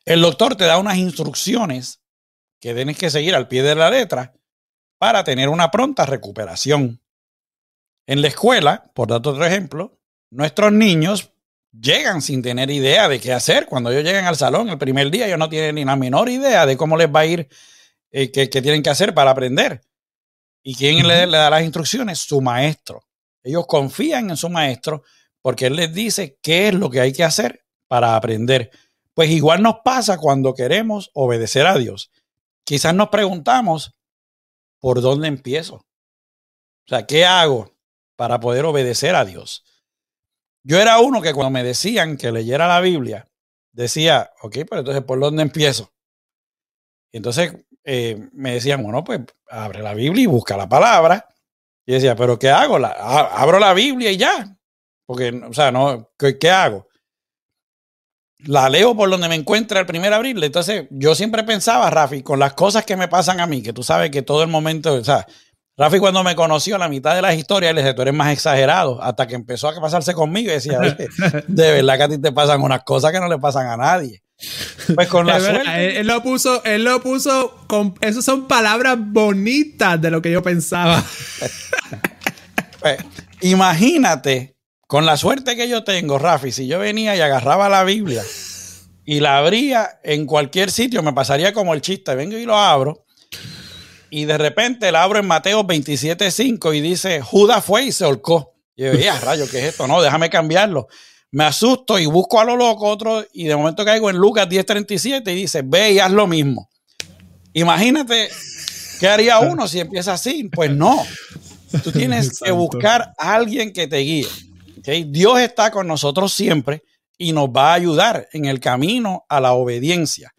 [SPEAKER 1] el doctor te da unas instrucciones que tienes que seguir al pie de la letra para tener una pronta recuperación. En la escuela, por dar otro ejemplo, nuestros niños llegan sin tener idea de qué hacer. Cuando ellos llegan al salón el primer día, ellos no tienen ni la menor idea de cómo les va a ir, eh, qué, tienen que hacer para aprender. ¿Y quién le, le da las instrucciones? Su maestro. Ellos confían en su maestro porque él les dice qué es lo que hay que hacer para aprender. Pues igual nos pasa cuando queremos obedecer a Dios. Quizás nos preguntamos, ¿por dónde empiezo? O sea, ¿qué hago para poder obedecer a Dios? Yo era uno que cuando me decían que leyera la Biblia, decía, ok, pero entonces, ¿por dónde empiezo? Y entonces eh, me decían, bueno, pues abre la Biblia y busca la palabra. Y decía, ¿pero qué hago? La, abro la Biblia y ya. Porque, o sea, no, ¿qué, qué hago? La leo por donde me encuentra el primer abril. Entonces, yo siempre pensaba, Rafi, con las cosas que me pasan a mí, que tú sabes que todo el momento, o sea, Rafi cuando me conoció, la mitad de las historias, le dije, tú eres más exagerado, hasta que empezó a pasarse conmigo y decía, (laughs) de verdad que a ti te pasan unas cosas que no le pasan a nadie. Pues con (laughs) la
[SPEAKER 2] suerte. Él, lo puso, él lo puso con, esas son palabras bonitas de lo que yo pensaba. (laughs)
[SPEAKER 1] pues, imagínate con la suerte que yo tengo, Rafi, si yo venía y agarraba la Biblia y la abría en cualquier sitio, me pasaría como el chiste. Vengo y lo abro. Y de repente la abro en Mateo 27.5 y dice, Judas fue y se holcó. Y yo, ya, rayo, ¿qué es esto? No, déjame cambiarlo. me asusto y busco a lo loco otro y de momento caigo en Lucas 10:37 y dice, ve y haz lo mismo. Imagínate qué haría uno si empieza así. Pues no, tú tienes que buscar a alguien que te guíe. Dios está con nosotros siempre y nos va a ayudar en el camino a la obediencia.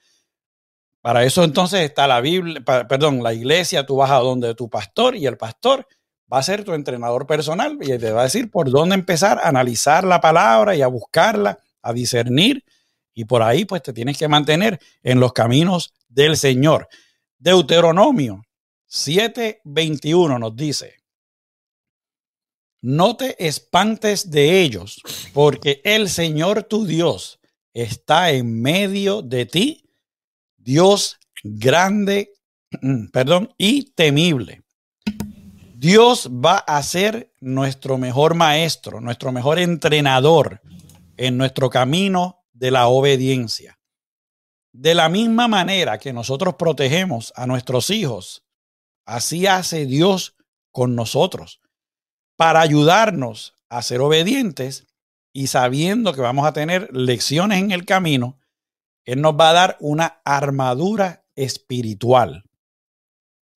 [SPEAKER 1] Para eso entonces está la Biblia, perdón, la iglesia, tú vas a donde tu pastor y el pastor va a ser tu entrenador personal y te va a decir por dónde empezar a analizar la palabra y a buscarla, a discernir y por ahí pues te tienes que mantener en los caminos del Señor. Deuteronomio 7:21 nos dice, no te espantes de ellos, porque el Señor tu Dios está en medio de ti, Dios grande, (clears throat) perdón, y temible. Dios va a ser nuestro mejor maestro, nuestro mejor entrenador en nuestro camino de la obediencia. De la misma manera que nosotros protegemos a nuestros hijos, así hace Dios con nosotros, para ayudarnos a ser obedientes y sabiendo que vamos a tener lecciones en el camino, Él nos va a dar una armadura espiritual.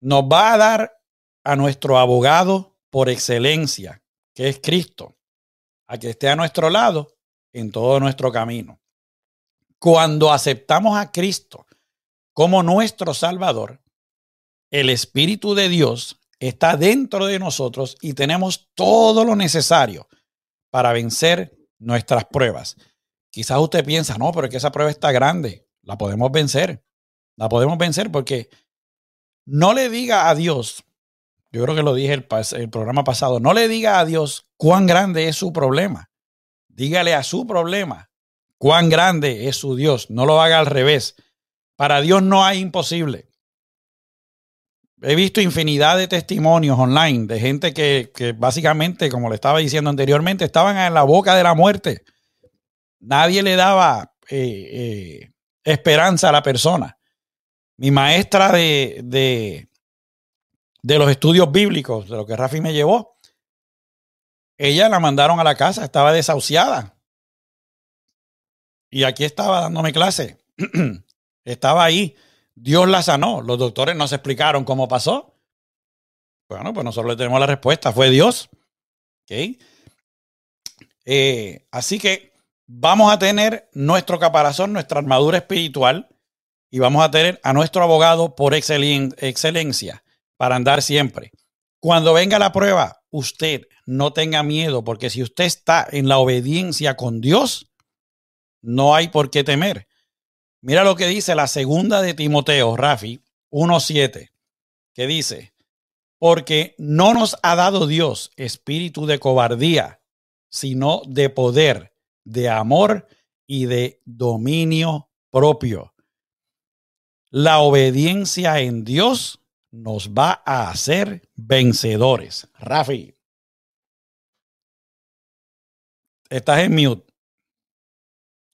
[SPEAKER 1] Nos va a dar a nuestro abogado por excelencia, que es Cristo, a que esté a nuestro lado en todo nuestro camino. Cuando aceptamos a Cristo como nuestro Salvador, el Espíritu de Dios está dentro de nosotros y tenemos todo lo necesario para vencer nuestras pruebas. Quizás usted piensa, no, pero es que esa prueba está grande, la podemos vencer. La podemos vencer porque no le diga a Dios yo creo que lo dije el, el programa pasado, no le diga a Dios cuán grande es su problema. Dígale a su problema cuán grande es su Dios. No lo haga al revés. Para Dios no hay imposible. He visto infinidad de testimonios online de gente que, que, básicamente, como le estaba diciendo anteriormente, estaban en la boca de la muerte. Nadie le daba eh, eh, esperanza a la persona. Mi maestra de, de, de los estudios bíblicos, de lo que Rafi me llevó, ella la mandaron a la casa, estaba desahuciada. Y aquí estaba dándome clase. (clears throat) estaba ahí. Dios la sanó. Los doctores nos explicaron cómo pasó. Bueno, pues nosotros le tenemos la respuesta. Fue Dios. Eh, así que vamos a tener nuestro caparazón, nuestra armadura espiritual, y vamos a tener a nuestro abogado por excelencia para andar siempre. Cuando venga la prueba, usted no tenga miedo, porque si usted está en la obediencia con Dios, no hay por qué temer. Mira lo que dice la segunda de Timoteo, Rafi 1.7, que dice, porque no nos ha dado Dios espíritu de cobardía, sino de poder, de amor y de dominio propio. La obediencia en Dios nos va a hacer vencedores. Rafi, estás en mute.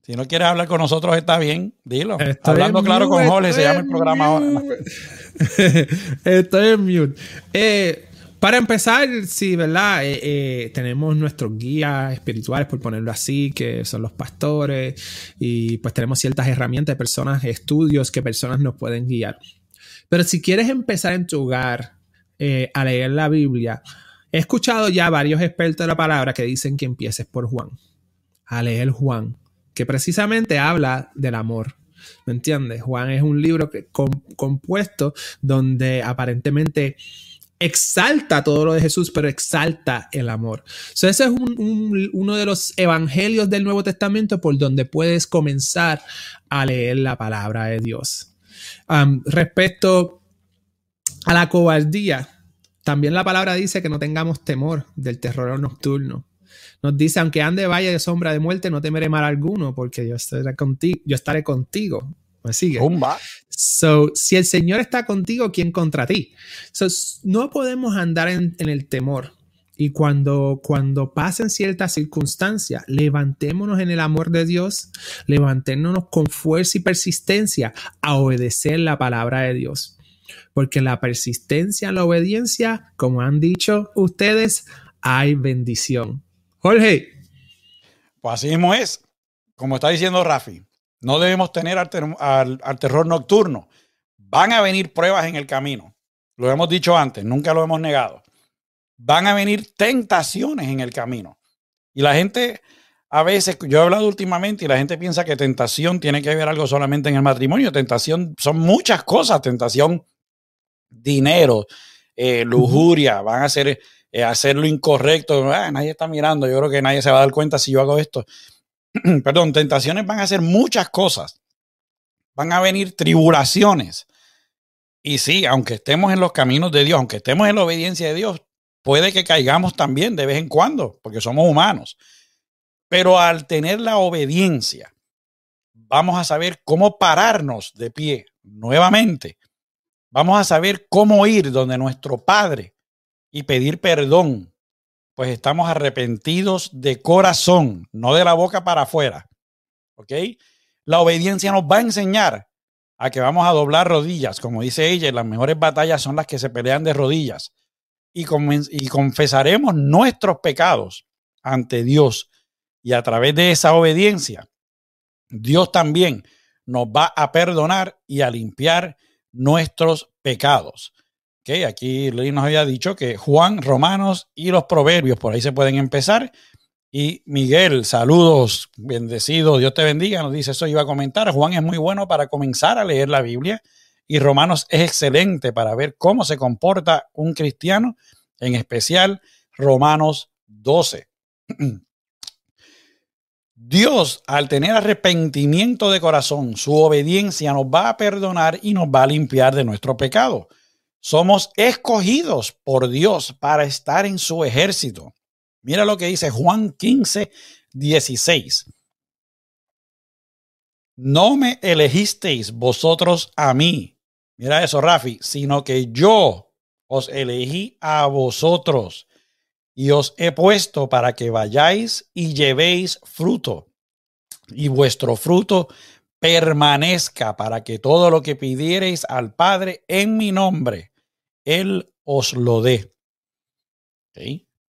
[SPEAKER 1] Si no quieres hablar con nosotros, está bien, dilo. Hablando claro con Jorge, se llama el programa ahora. (laughs)
[SPEAKER 2] Estoy en mute. Eh, para empezar, sí, ¿verdad? Eh, eh, tenemos nuestros guías espirituales, por ponerlo así, que son los pastores, y pues tenemos ciertas herramientas de personas, estudios que personas nos pueden guiar. Pero si quieres empezar en tu hogar a leer la Biblia, he escuchado ya varios expertos de la palabra que dicen que empieces por Juan, a leer Juan, que precisamente habla del amor. ¿Me entiendes? Juan es un libro compuesto donde aparentemente exalta todo lo de Jesús, pero exalta el amor. ese es uno de los evangelios del Nuevo Testamento por donde puedes comenzar a leer la palabra de Dios respecto a la cobardía, también la palabra dice que no tengamos temor del terror nocturno. Nos dice, aunque ande valle de sombra de muerte, no temeré mal alguno, porque yo estaré contigo. Yo estaré contigo. ¿Me sigue? So, si el Señor está contigo, ¿quién contra ti? no podemos andar en el temor. Y cuando, cuando pasen ciertas circunstancias, levantémonos en el amor de Dios, levantémonos con fuerza y persistencia a obedecer la palabra de Dios. Porque la persistencia, la obediencia, como han dicho ustedes, hay bendición. Jorge.
[SPEAKER 1] Pues así mismo es, como está diciendo Rafi, no debemos tener al, terror nocturno. Van a venir pruebas en el camino. Lo hemos dicho antes, nunca lo hemos negado. Van a venir tentaciones en el camino. Y la gente, a veces, yo he hablado últimamente y la gente piensa que tentación tiene que ver algo solamente en el matrimonio. Tentación son muchas cosas. Tentación, dinero, eh, lujuria, van a hacer, eh, hacer lo incorrecto. Ah, nadie está mirando, yo creo que nadie se va a dar cuenta si yo hago esto. (clears throat) Perdón, tentaciones van a hacer muchas cosas. Van a venir tribulaciones. Y sí, aunque estemos en los caminos de Dios, aunque estemos en la obediencia de Dios, puede que caigamos también de vez en cuando, porque somos humanos. Pero al tener la obediencia, vamos a saber cómo pararnos de pie nuevamente Vamos a saber cómo ir donde nuestro Padre y pedir perdón, pues estamos arrepentidos de corazón, no de la boca para afuera. ¿Ok? La obediencia nos va a enseñar a que vamos a doblar rodillas. Como dice ella, las mejores batallas son las que se pelean de rodillas. Y, y confesaremos nuestros pecados ante Dios. Y a través de esa obediencia, Dios también nos va a perdonar y a limpiar nuestros pecados. Okay, aquí Luis nos había dicho que Juan, Romanos y los Proverbios, por ahí se pueden empezar. Y Miguel, saludos, bendecido, Dios te bendiga, nos dice eso iba a comentar. Juan es muy bueno para comenzar a leer la Biblia y Romanos es excelente para ver cómo se comporta un cristiano, en especial Romanos 12. (clears throat) Dios, al tener arrepentimiento de corazón, su obediencia nos va a perdonar y nos va a limpiar de nuestro pecado. Somos escogidos por Dios para estar en su ejército. Mira lo que dice Juan 15, 16. No me elegisteis vosotros a mí. Mira eso, Rafi, sino que yo os elegí a vosotros y os he puesto para que vayáis y llevéis fruto, y vuestro fruto permanezca para que todo lo que pidiereis al Padre en mi nombre, Él os lo dé.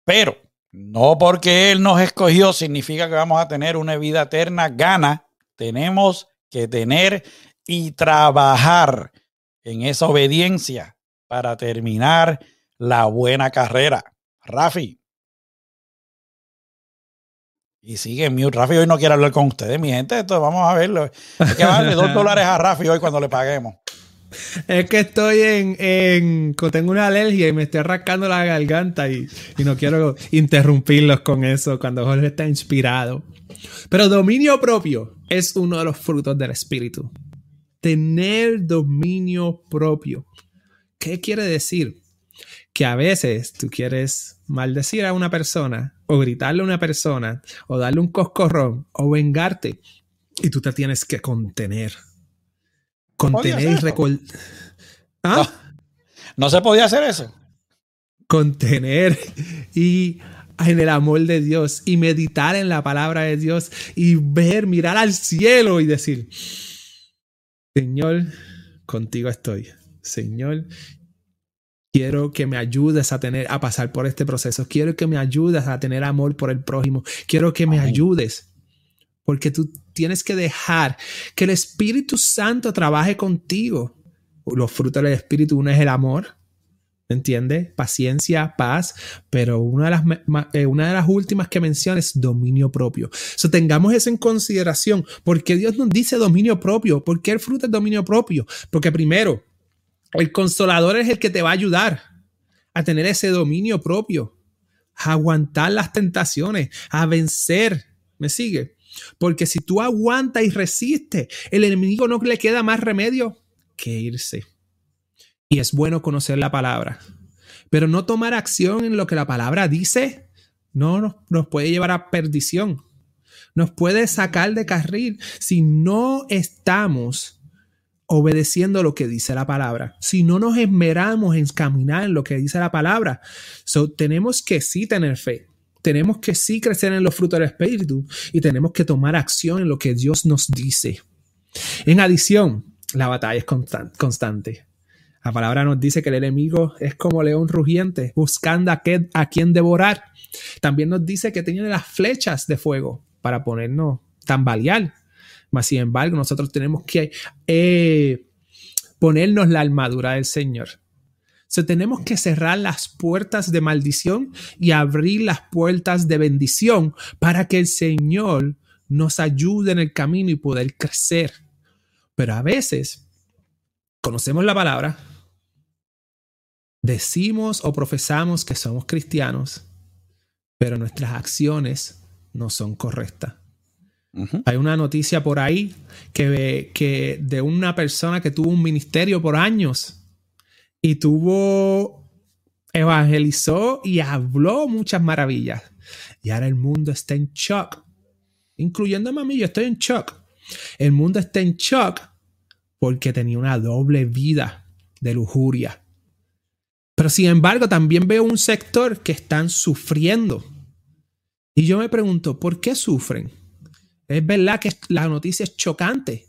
[SPEAKER 1] Pero no porque Él nos escogió significa que vamos a tener una vida eterna gana. Tenemos que tener y trabajar en esa obediencia para terminar la buena carrera. Rafi. Y sigue mute. Rafi hoy no quiere hablar con ustedes, mi gente. Esto vamos a verlo. Hay que darle dos (laughs) dólares a Rafi hoy cuando le paguemos.
[SPEAKER 2] Es que estoy en, en, Tengo una alergia y me estoy rascando la garganta y, y no quiero interrumpirlos con eso cuando Jorge está inspirado. Pero dominio propio es uno de los frutos del espíritu. Tener dominio propio. ¿Qué quiere decir? que a veces tú quieres maldecir a una persona o gritarle a una persona o darle un coscorrón o vengarte y tú te tienes que contener. Contener y recordar.
[SPEAKER 1] ¿Ah? No, se podía hacer eso.
[SPEAKER 2] Contener y en el amor de Dios y meditar en la palabra de Dios y ver, mirar al cielo y decir, Señor, contigo estoy. Señor, Quiero que me ayudes a tener a pasar por este proceso. Quiero que me ayudes a tener amor por el prójimo. Quiero que me ayudes. Porque tú tienes que dejar que el Espíritu Santo trabaje contigo. Los frutos del Espíritu, uno es el amor, ¿me entiendes? Paciencia, paz, pero una de las, eh, últimas que menciona es dominio propio. So, tengamos eso en consideración. porque Dios nos dice dominio propio? ¿Por qué el fruto es dominio propio? Porque primero, el consolador es el que te va a ayudar a tener ese dominio propio, a aguantar las tentaciones, a vencer. ¿Me sigue? Porque si tú aguantas y resistes, el enemigo no le queda más remedio que irse. Y es bueno conocer la palabra. Pero no tomar acción en lo que la palabra dice no nos, nos puede llevar a perdición. Nos puede sacar de carril si no estamos obedeciendo lo que dice la palabra. Si no nos esmeramos en caminar en lo que dice la palabra, so, tenemos que sí tener fe. Tenemos que sí crecer en los frutos del Espíritu y tenemos que tomar acción en lo que Dios nos dice. En adición, la batalla es constante. La palabra nos dice que el enemigo es como león rugiente, buscando a, a quien devorar. También nos dice que tiene las flechas de fuego para ponernos tambalear. Mas, sin embargo, nosotros tenemos que eh, ponernos la armadura del Señor. So, tenemos que cerrar las puertas de maldición y abrir las puertas de bendición para que el Señor nos ayude en el camino y poder crecer. Pero a veces conocemos la palabra, decimos o profesamos que somos cristianos, pero nuestras acciones no son correctas. Hay una noticia por ahí que, que de una persona que tuvo un ministerio por años y tuvo, evangelizó y habló muchas maravillas. Y ahora el mundo está en shock, incluyendo a mí, yo estoy en shock. El mundo está en shock porque tenía una doble vida de lujuria. Pero sin embargo, también veo un sector que están sufriendo. Y yo me pregunto, ¿por qué sufren? Es verdad que la noticia es chocante,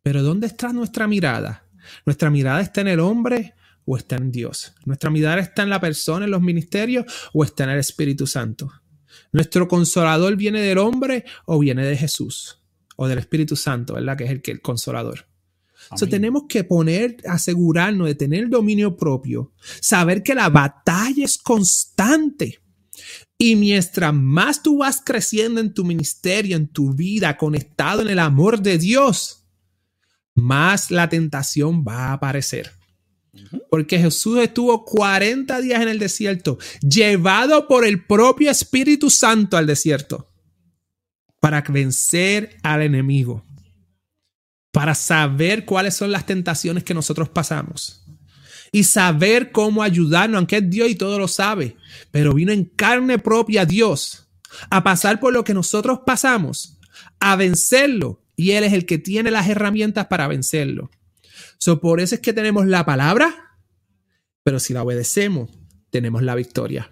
[SPEAKER 2] pero ¿dónde está nuestra mirada? ¿Nuestra mirada está en el hombre o está en Dios? ¿Nuestra mirada está en la persona, en los ministerios o está en el Espíritu Santo? ¿Nuestro consolador viene del hombre o viene de Jesús? O del Espíritu Santo, ¿verdad? Que es el, que, el consolador. So, tenemos que poner, asegurarnos de tener dominio propio, saber que la batalla es constante. Y mientras más tú vas creciendo en tu ministerio, en tu vida, conectado en el amor de Dios, más la tentación va a aparecer. Porque Jesús estuvo 40 días en el desierto, llevado por el propio Espíritu Santo al desierto, para vencer al enemigo, para saber cuáles son las tentaciones que nosotros pasamos y saber cómo ayudarnos, aunque es Dios y todo lo sabe, pero vino en carne propia Dios a pasar por lo que nosotros pasamos, a vencerlo, y Él es el que tiene las herramientas para vencerlo. So, por eso es que tenemos la palabra, pero si la obedecemos, tenemos la victoria.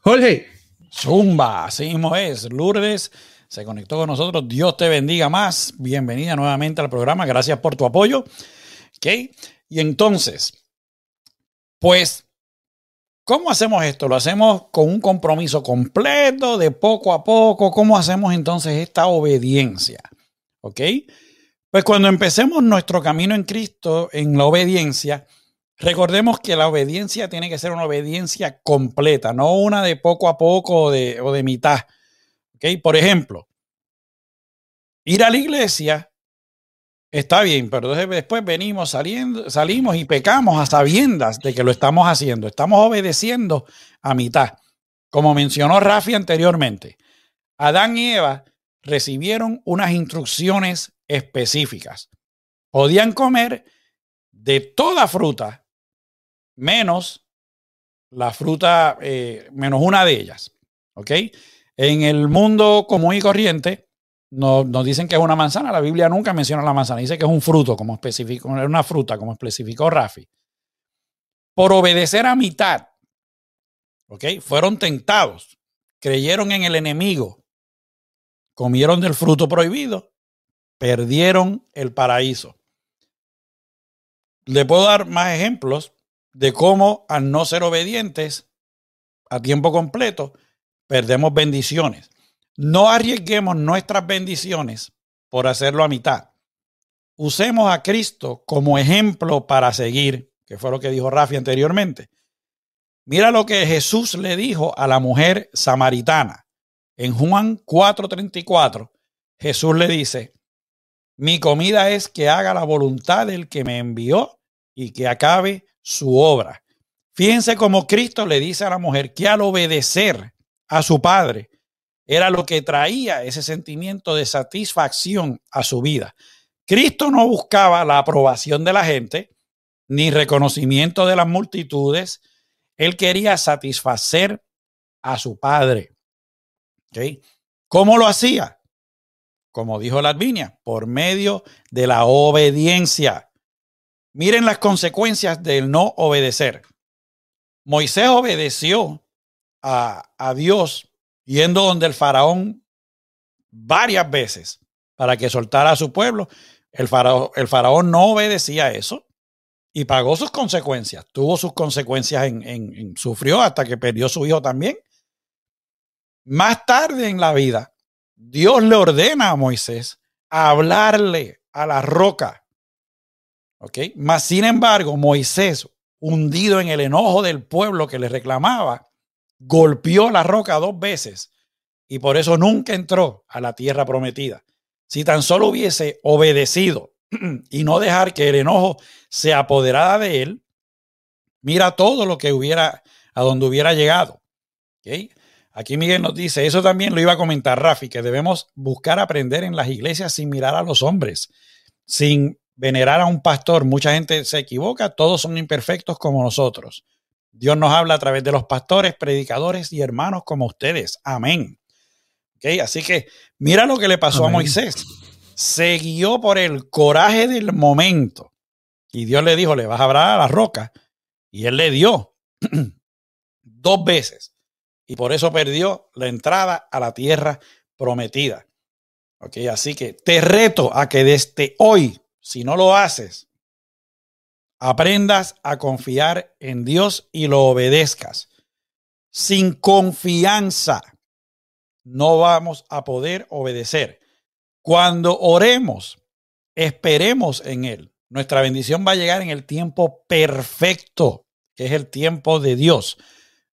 [SPEAKER 2] Jorge.
[SPEAKER 1] Zumba, así mismo es. Lourdes se conectó con nosotros. Dios te bendiga más. Bienvenida nuevamente al programa. Gracias por tu apoyo. ¿Ok? Y entonces, pues, ¿cómo hacemos esto? ¿Lo hacemos con un compromiso completo, de poco a poco? ¿Cómo hacemos entonces esta obediencia? ¿Ok? Pues cuando empecemos nuestro camino en Cristo, en la obediencia, recordemos que la obediencia tiene que ser una obediencia completa, no una de poco a poco o de, mitad. ¿Ok? Por ejemplo, ir a la iglesia está bien, pero después venimos saliendo, salimos y pecamos a sabiendas de que lo estamos haciendo. Estamos obedeciendo a mitad. Como mencionó Rafi anteriormente, Adán y Eva recibieron unas instrucciones específicas. Podían comer de toda fruta, menos la fruta, eh, menos una de ellas. ¿Ok? En el mundo común y corriente, nos, nos, dicen que es una manzana. La Biblia nunca menciona la manzana. Dice que es un fruto, como especificó, una fruta, como especificó Rafi. Por obedecer a mitad, ¿ok? Fueron tentados, creyeron en el enemigo, comieron del fruto prohibido perdieron el paraíso. Le puedo dar más ejemplos de cómo al no ser obedientes a tiempo completo, perdemos bendiciones. No arriesguemos nuestras bendiciones por hacerlo a mitad. Usemos a Cristo como ejemplo para seguir, que fue lo que dijo Rafi anteriormente. Mira lo que Jesús le dijo a la mujer samaritana. En Juan 4:34, Jesús le dice, mi comida es que haga la voluntad del que me envió y que acabe su obra. Fíjense cómo Cristo le dice a la mujer que al obedecer a su padre era lo que traía ese sentimiento de satisfacción a su vida. Cristo no buscaba la aprobación de la gente ni reconocimiento de las multitudes. Él quería satisfacer a su padre. ¿Cómo lo hacía? como dijo Latvinia, por medio de la obediencia. Miren las consecuencias del no obedecer. Moisés obedeció a, a Dios yendo donde el faraón varias veces para que soltara a su pueblo. El faraón, el faraón no obedecía eso y pagó sus consecuencias. Tuvo sus consecuencias en, en, sufrió hasta que perdió su hijo también. Más tarde en la vida, Dios le ordena a Moisés hablarle a la roca. ¿Ok? Mas, sin embargo, Moisés, hundido en el enojo del pueblo que le reclamaba, golpeó la roca dos veces y por eso nunca entró a la tierra prometida. Si tan solo hubiese obedecido (clears throat) y no dejar que el enojo se apoderara de él, mira todo lo que hubiera, a donde hubiera llegado. Aquí Miguel nos dice, eso también lo iba a comentar Rafi, que debemos buscar aprender en las iglesias sin mirar a los hombres, sin venerar a un pastor. Mucha gente se equivoca, todos son imperfectos como nosotros. Dios nos habla a través de los pastores, predicadores y hermanos como ustedes. Amén. Así que mira lo que le pasó a Moisés. Se guió por el coraje del momento. Y Dios le dijo, le vas a hablar a la roca. Y él le dio (clears throat) dos veces. Y por eso perdió la entrada a la tierra prometida. Ok, así que te reto a que desde hoy, si no lo haces, aprendas a confiar en Dios y lo obedezcas. Sin confianza no vamos a poder obedecer. Cuando oremos, esperemos en Él. Nuestra bendición va a llegar en el tiempo perfecto, que es el tiempo de Dios.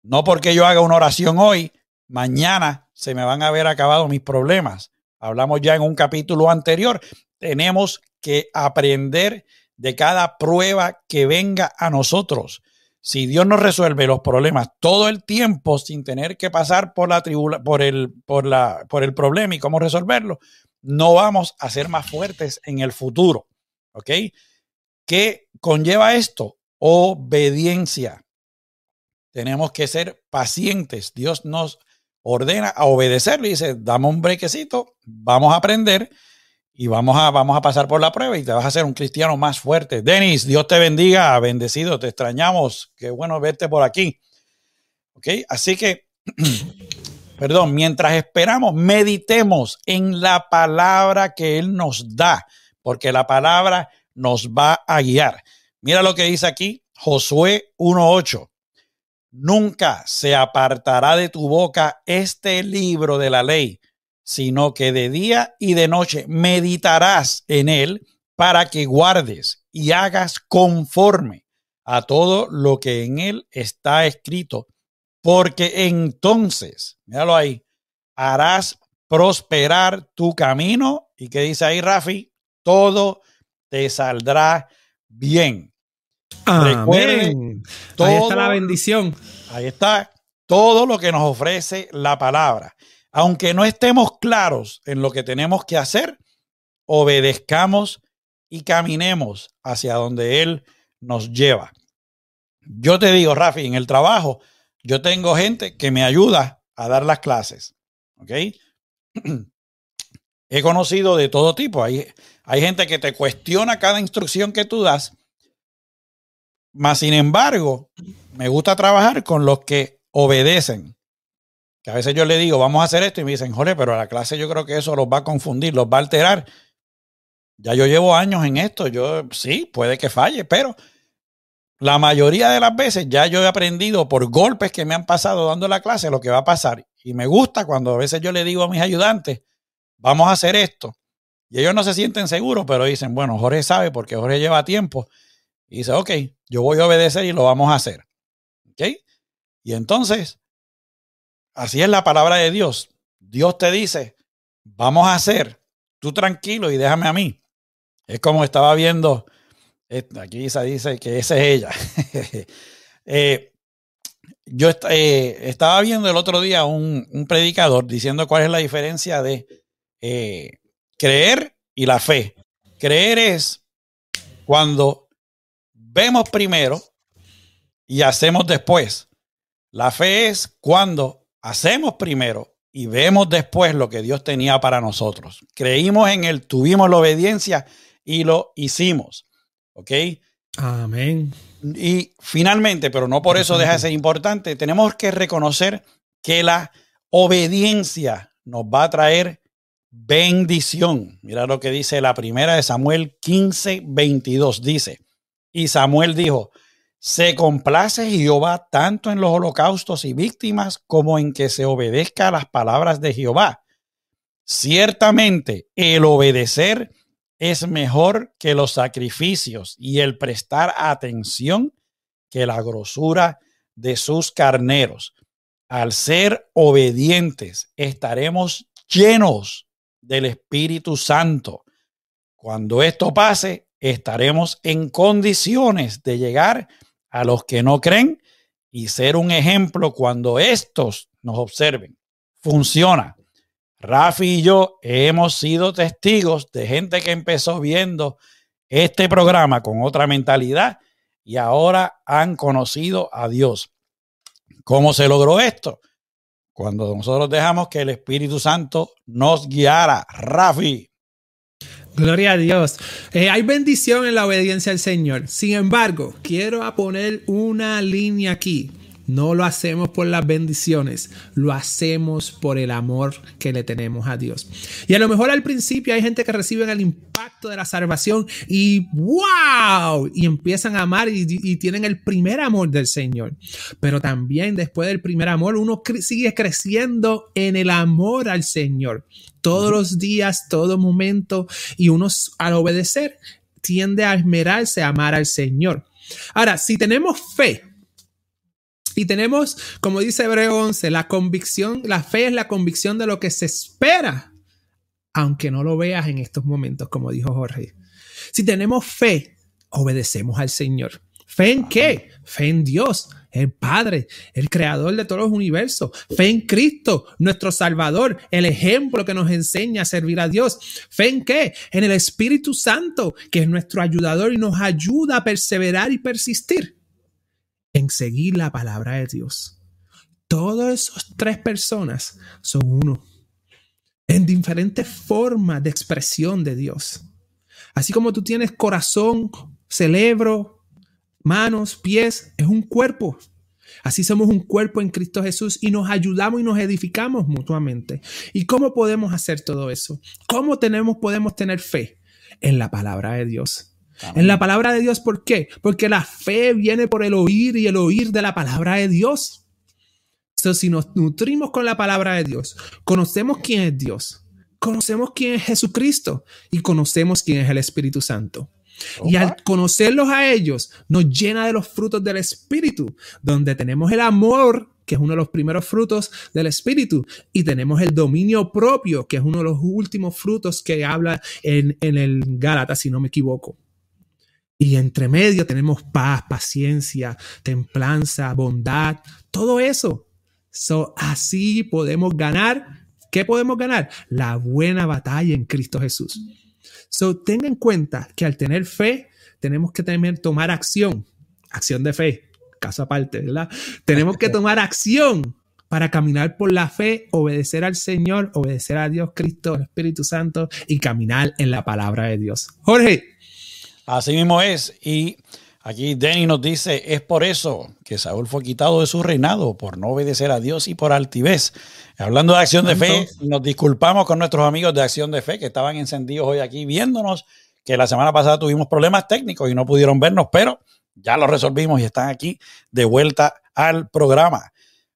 [SPEAKER 1] No porque yo haga una oración hoy, mañana se me van a haber acabado mis problemas. Hablamos ya en un capítulo anterior. Tenemos que aprender de cada prueba que venga a nosotros. Si Dios nos resuelve los problemas todo el tiempo sin tener que pasar por la tribula, por el, por la, por el problema y cómo resolverlo, no vamos a ser más fuertes en el futuro. ¿Ok? ¿Qué conlleva esto? Obediencia. Tenemos que ser pacientes. Dios nos ordena a obedecerlo y dice, dame un brequecito, vamos a aprender y vamos a, vamos a pasar por la prueba y te vas a hacer un cristiano más fuerte. Denis, Dios te bendiga, bendecido, te extrañamos, qué bueno verte por aquí. ¿Ok? Así que, (clears throat) perdón, mientras esperamos, meditemos en la palabra que Él nos da, porque la palabra nos va a guiar. Mira lo que dice aquí Josué 1.8. Nunca se apartará de tu boca este libro de la ley sino que de día y de noche meditarás en él para que guardes y hagas conforme a todo lo que en él está escrito, porque entonces, míralo ahí, harás prosperar tu camino y que dice ahí Rafi, todo te saldrá bien.
[SPEAKER 2] Recuerden, ahí está la bendición.
[SPEAKER 1] Ahí está todo lo que nos ofrece la palabra aunque no estemos claros en lo que tenemos que hacer, obedezcamos y caminemos hacia donde Él nos lleva. Yo te digo, Rafi, en el trabajo, yo tengo gente que me ayuda a dar las clases. ¿Ok? (clears throat) He conocido de todo tipo. Hay, hay gente que te cuestiona cada instrucción que tú das. Mas, sin embargo, me gusta trabajar con los que obedecen. Que a veces yo le digo, vamos a hacer esto y me dicen, Jorge, pero a la clase yo creo que eso los va a confundir, los va a alterar. Ya yo llevo años en esto, yo sí, puede que falle, pero la mayoría de las veces ya yo he aprendido por golpes que me han pasado dando la clase lo que va a pasar. Y me gusta cuando a veces yo le digo a mis ayudantes, vamos a hacer esto. Y ellos no se sienten seguros, pero dicen, bueno, Jorge sabe porque Jorge lleva tiempo. Y dice, ok, yo voy a obedecer y lo vamos a hacer. ¿Ok? Y entonces Así es la palabra de Dios. Dios te dice, vamos a hacer, tú tranquilo y déjame a mí. Es como estaba viendo, aquí Isa dice que esa es ella. (laughs) Eh, yo eh, estaba viendo el otro día un, predicador diciendo cuál es la diferencia de eh, creer y la fe. Creer es cuando vemos primero y hacemos después. La fe es cuando hacemos primero y vemos después lo que Dios tenía para nosotros. Creímos en Él, tuvimos la obediencia y lo hicimos. ¿Ok?
[SPEAKER 2] Amén.
[SPEAKER 1] Y finalmente, pero no por eso deja de ser importante, tenemos que reconocer que la obediencia nos va a traer bendición. Mira lo que dice la primera de Samuel 15, 22. Dice, y Samuel dijo, se complace Jehová tanto en los holocaustos y víctimas como en que se obedezca a las palabras de Jehová. Ciertamente, el obedecer es mejor que los sacrificios y el prestar atención que la grosura de sus carneros. Al ser obedientes, estaremos llenos del Espíritu Santo. Cuando esto pase, estaremos en condiciones de llegar a los que no creen y ser un ejemplo cuando estos nos observen. Funciona. Rafi y yo hemos sido testigos de gente que empezó viendo este programa con otra mentalidad y ahora han conocido a Dios. ¿Cómo se logró esto? Cuando nosotros dejamos que el Espíritu Santo nos guiara. Rafi.
[SPEAKER 2] Gloria a Dios. Eh, hay bendición en la obediencia al Señor. Sin embargo, quiero poner una línea aquí. No lo hacemos por las bendiciones, lo hacemos por el amor que le tenemos a Dios. Y a lo mejor al principio hay gente que recibe el impacto de la salvación y wow, y empiezan a amar y, y tienen el primer amor del Señor. Pero también después del primer amor uno sigue creciendo en el amor al Señor. Todos los días, todo momento, y uno al obedecer tiende a esmerarse a amar al Señor. Ahora, si tenemos fe, y tenemos, como dice Hebreo 11, la convicción, la fe es la convicción de lo que se espera, aunque no lo veas en estos momentos, como dijo Jorge. Si tenemos fe, obedecemos al Señor. ¿Fe en qué? Fe en Dios, el Padre, el Creador de todos los universos. Fe en Cristo, nuestro Salvador, el ejemplo que nos enseña a servir a Dios. ¿Fe en qué? En el Espíritu Santo, que es nuestro ayudador y nos ayuda a perseverar y persistir en seguir la palabra de Dios. Todas esas tres personas son uno, en diferentes formas de expresión de Dios. Así como tú tienes corazón, cerebro, manos, pies, es un cuerpo. Así somos un cuerpo en Cristo Jesús y nos ayudamos y nos edificamos mutuamente. ¿Y cómo podemos hacer todo eso? ¿Cómo tenemos, podemos tener fe? En la palabra de Dios. En la palabra de Dios, ¿por qué? Porque la fe viene por el oír y el oír de la palabra de Dios. Entonces, si nos nutrimos con la palabra de Dios, conocemos quién es Dios, conocemos quién es Jesucristo y conocemos quién es el Espíritu Santo. Y al conocerlos a ellos, nos llena de los frutos del Espíritu, donde tenemos el amor, que es uno de los primeros frutos del Espíritu, y tenemos el dominio propio, que es uno de los últimos frutos que habla en, en el Gálatas, si no me equivoco. Y entre medio tenemos paz, paciencia, templanza, bondad, todo eso. So, así podemos ganar. ¿Qué podemos ganar? La buena batalla en Cristo Jesús. So, tenga en cuenta que al tener fe, tenemos que tomar acción. Acción de fe, caso aparte, ¿verdad? Tenemos que tomar acción para caminar por la fe, obedecer al Señor, obedecer a Dios, Cristo, el Espíritu Santo y caminar en la palabra de Dios. Jorge,
[SPEAKER 1] Así mismo es. Y aquí Denny nos dice, es por eso que Saúl fue quitado de su reinado, por no obedecer a Dios y por altivez. Hablando de acción de fe, nos disculpamos con nuestros amigos de acción de fe que estaban encendidos hoy aquí viéndonos, que la semana pasada tuvimos problemas técnicos y no pudieron vernos, pero ya lo resolvimos y están aquí de vuelta al programa.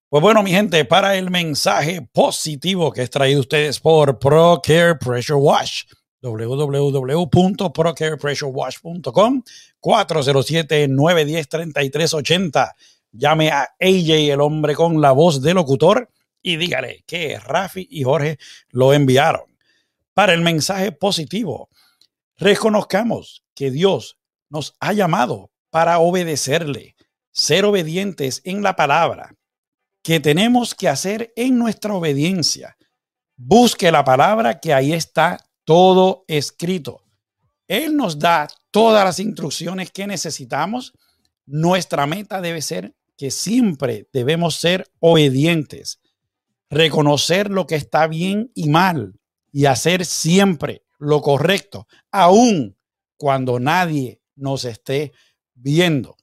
[SPEAKER 1] Pues bueno, mi gente, para el mensaje positivo que es traído ustedes por ProCare Pressure Wash www.procarepressurewash.com 407-910-3380. Llame a AJ, el hombre con la voz de locutor, y dígale que Rafi y Jorge lo enviaron. Para el mensaje positivo, reconozcamos que Dios nos ha llamado para obedecerle, ser obedientes en la palabra, que tenemos que hacer en nuestra obediencia. Busque la palabra que ahí está todo escrito. Él nos da todas las instrucciones que necesitamos. Nuestra meta debe ser que siempre debemos ser obedientes, reconocer lo que está bien y mal y hacer siempre lo correcto, aun cuando nadie nos esté viendo.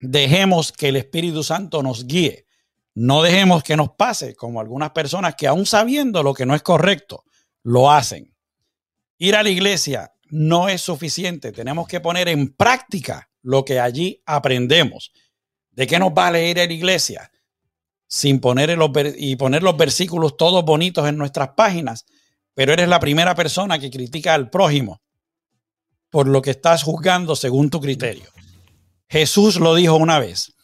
[SPEAKER 1] Dejemos que el Espíritu Santo nos guíe. No dejemos que nos pase como algunas personas que aún sabiendo lo que no es correcto, lo hacen. Ir a la iglesia no es suficiente. Tenemos que poner en práctica lo que allí aprendemos. ¿De qué nos vale ir a la iglesia? Sin poner los, y poner los versículos todos bonitos en nuestras páginas. pero eres la primera persona que critica al prójimo por lo que estás juzgando según tu criterio. Jesús lo dijo una vez,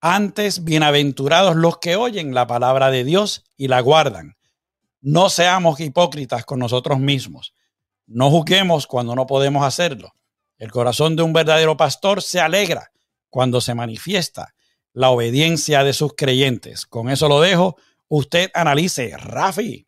[SPEAKER 1] antes bienaventurados los que oyen la palabra de Dios y la guardan. No seamos hipócritas con nosotros mismos. No juzguemos cuando no podemos hacerlo. El corazón de un verdadero pastor se alegra cuando se manifiesta la obediencia de sus creyentes. Con eso lo dejo. Usted analice, Rafi.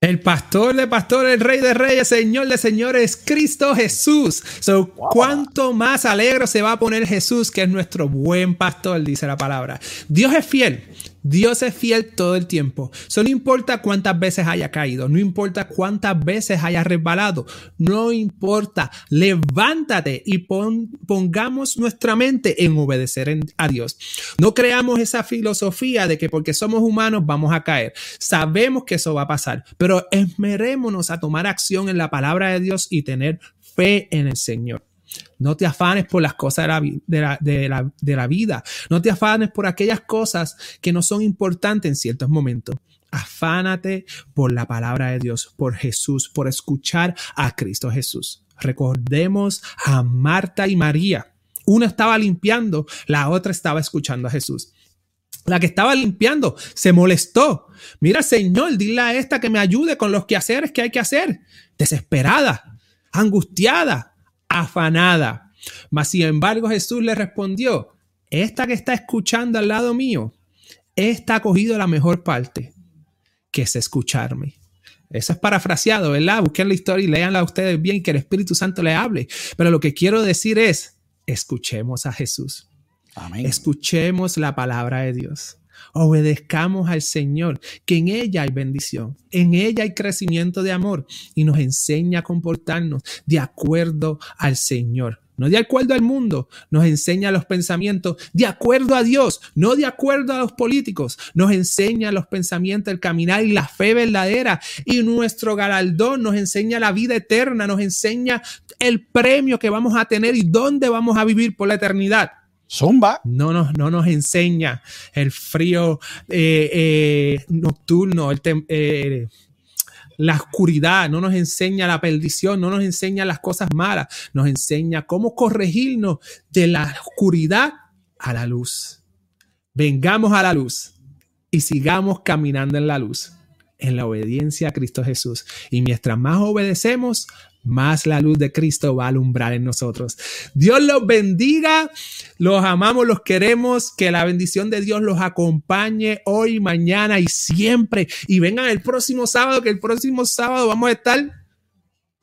[SPEAKER 2] El pastor de pastores, el rey de reyes, señor de señores, Cristo Jesús. So, ¿Cuánto más alegre se va a poner Jesús, que es nuestro buen pastor, dice la palabra? Dios es fiel. Dios es fiel todo el tiempo. So, no importa cuántas veces haya caído, no importa cuántas veces haya resbalado, no importa. Levántate y pongamos nuestra mente en obedecer a Dios. No creamos esa filosofía de que porque somos humanos vamos a caer. Sabemos que eso va a pasar, pero esmerémonos a tomar acción en la palabra de Dios y tener fe en el Señor. No te afanes por las cosas de la, vida. No te afanes por aquellas cosas que no son importantes en ciertos momentos. Afánate por la palabra de Dios, por Jesús, por escuchar a Cristo Jesús. Recordemos a Marta y María. Una estaba limpiando, la otra estaba escuchando a Jesús. La que estaba limpiando se molestó. Mira, Señor, dile a esta que me ayude con los quehaceres que hay que hacer. Desesperada, angustiada, afanada. Mas sin embargo Jesús le respondió, esta que está escuchando al lado mío, esta ha cogido la mejor parte, que es escucharme. Eso es parafraseado, ¿verdad? Busquen la historia y léanla ustedes bien, que el Espíritu Santo le hable. Pero lo que quiero decir es, escuchemos a Jesús. Amén. Escuchemos la palabra de Dios. Obedezcamos al Señor, que en ella hay bendición, en ella hay crecimiento de amor y nos enseña a comportarnos de acuerdo al Señor. No de acuerdo al mundo, nos enseña los pensamientos de acuerdo a Dios, no de acuerdo a los políticos, nos enseña los pensamientos, el caminar y la fe verdadera. Y nuestro galardón nos enseña la vida eterna, nos enseña el premio que vamos a tener y dónde vamos a vivir por la eternidad.
[SPEAKER 1] Zumba.
[SPEAKER 2] No nos, no nos enseña el frío eh, eh, nocturno, eh, la oscuridad, no nos enseña la perdición, no nos enseña las cosas malas, nos enseña cómo corregirnos de la oscuridad a la luz. Vengamos a la luz y sigamos caminando en la luz, en la obediencia a Cristo Jesús. Y mientras más obedecemos, más la luz de Cristo va a alumbrar en nosotros. Dios los bendiga, los amamos, los queremos, que la bendición de Dios los acompañe hoy, mañana y siempre. Y vengan el próximo sábado, que el próximo sábado vamos a estar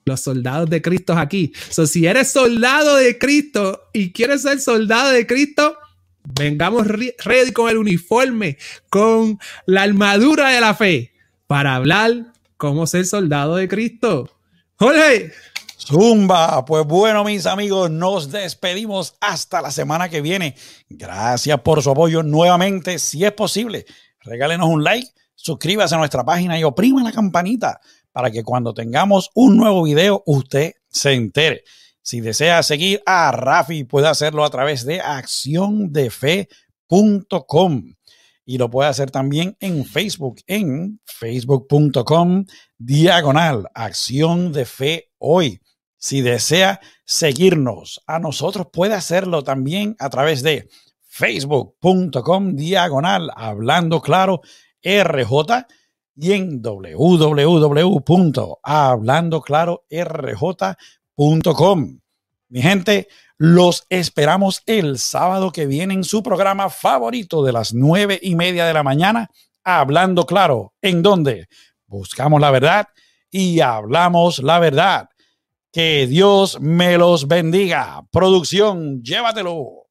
[SPEAKER 2] los soldados de Cristo aquí. So, si eres soldado de Cristo y quieres ser soldado de Cristo, vengamos ready con el uniforme, con la armadura de la fe, para hablar cómo ser soldado de Cristo. Jorge.
[SPEAKER 1] Zumba, pues bueno mis amigos, nos despedimos hasta la semana que viene. Gracias por su apoyo nuevamente. Si es posible, regálenos un like, suscríbase a nuestra página y oprima la campanita para que cuando tengamos un nuevo video usted se entere. Si desea seguir a Rafi, puede hacerlo a través de acciondefe.com y lo puede hacer también en Facebook, en facebook.com diagonal acción de fe hoy. Si desea seguirnos a nosotros, puede hacerlo también a través de facebook.com diagonal hablando claro RJ y en www.hablandoclarorj.com. Mi gente, los esperamos el sábado que viene en su programa favorito de las nueve y media de la mañana, Hablando Claro, en donde buscamos la verdad y hablamos la verdad. Que Dios me los bendiga. Producción, llévatelo.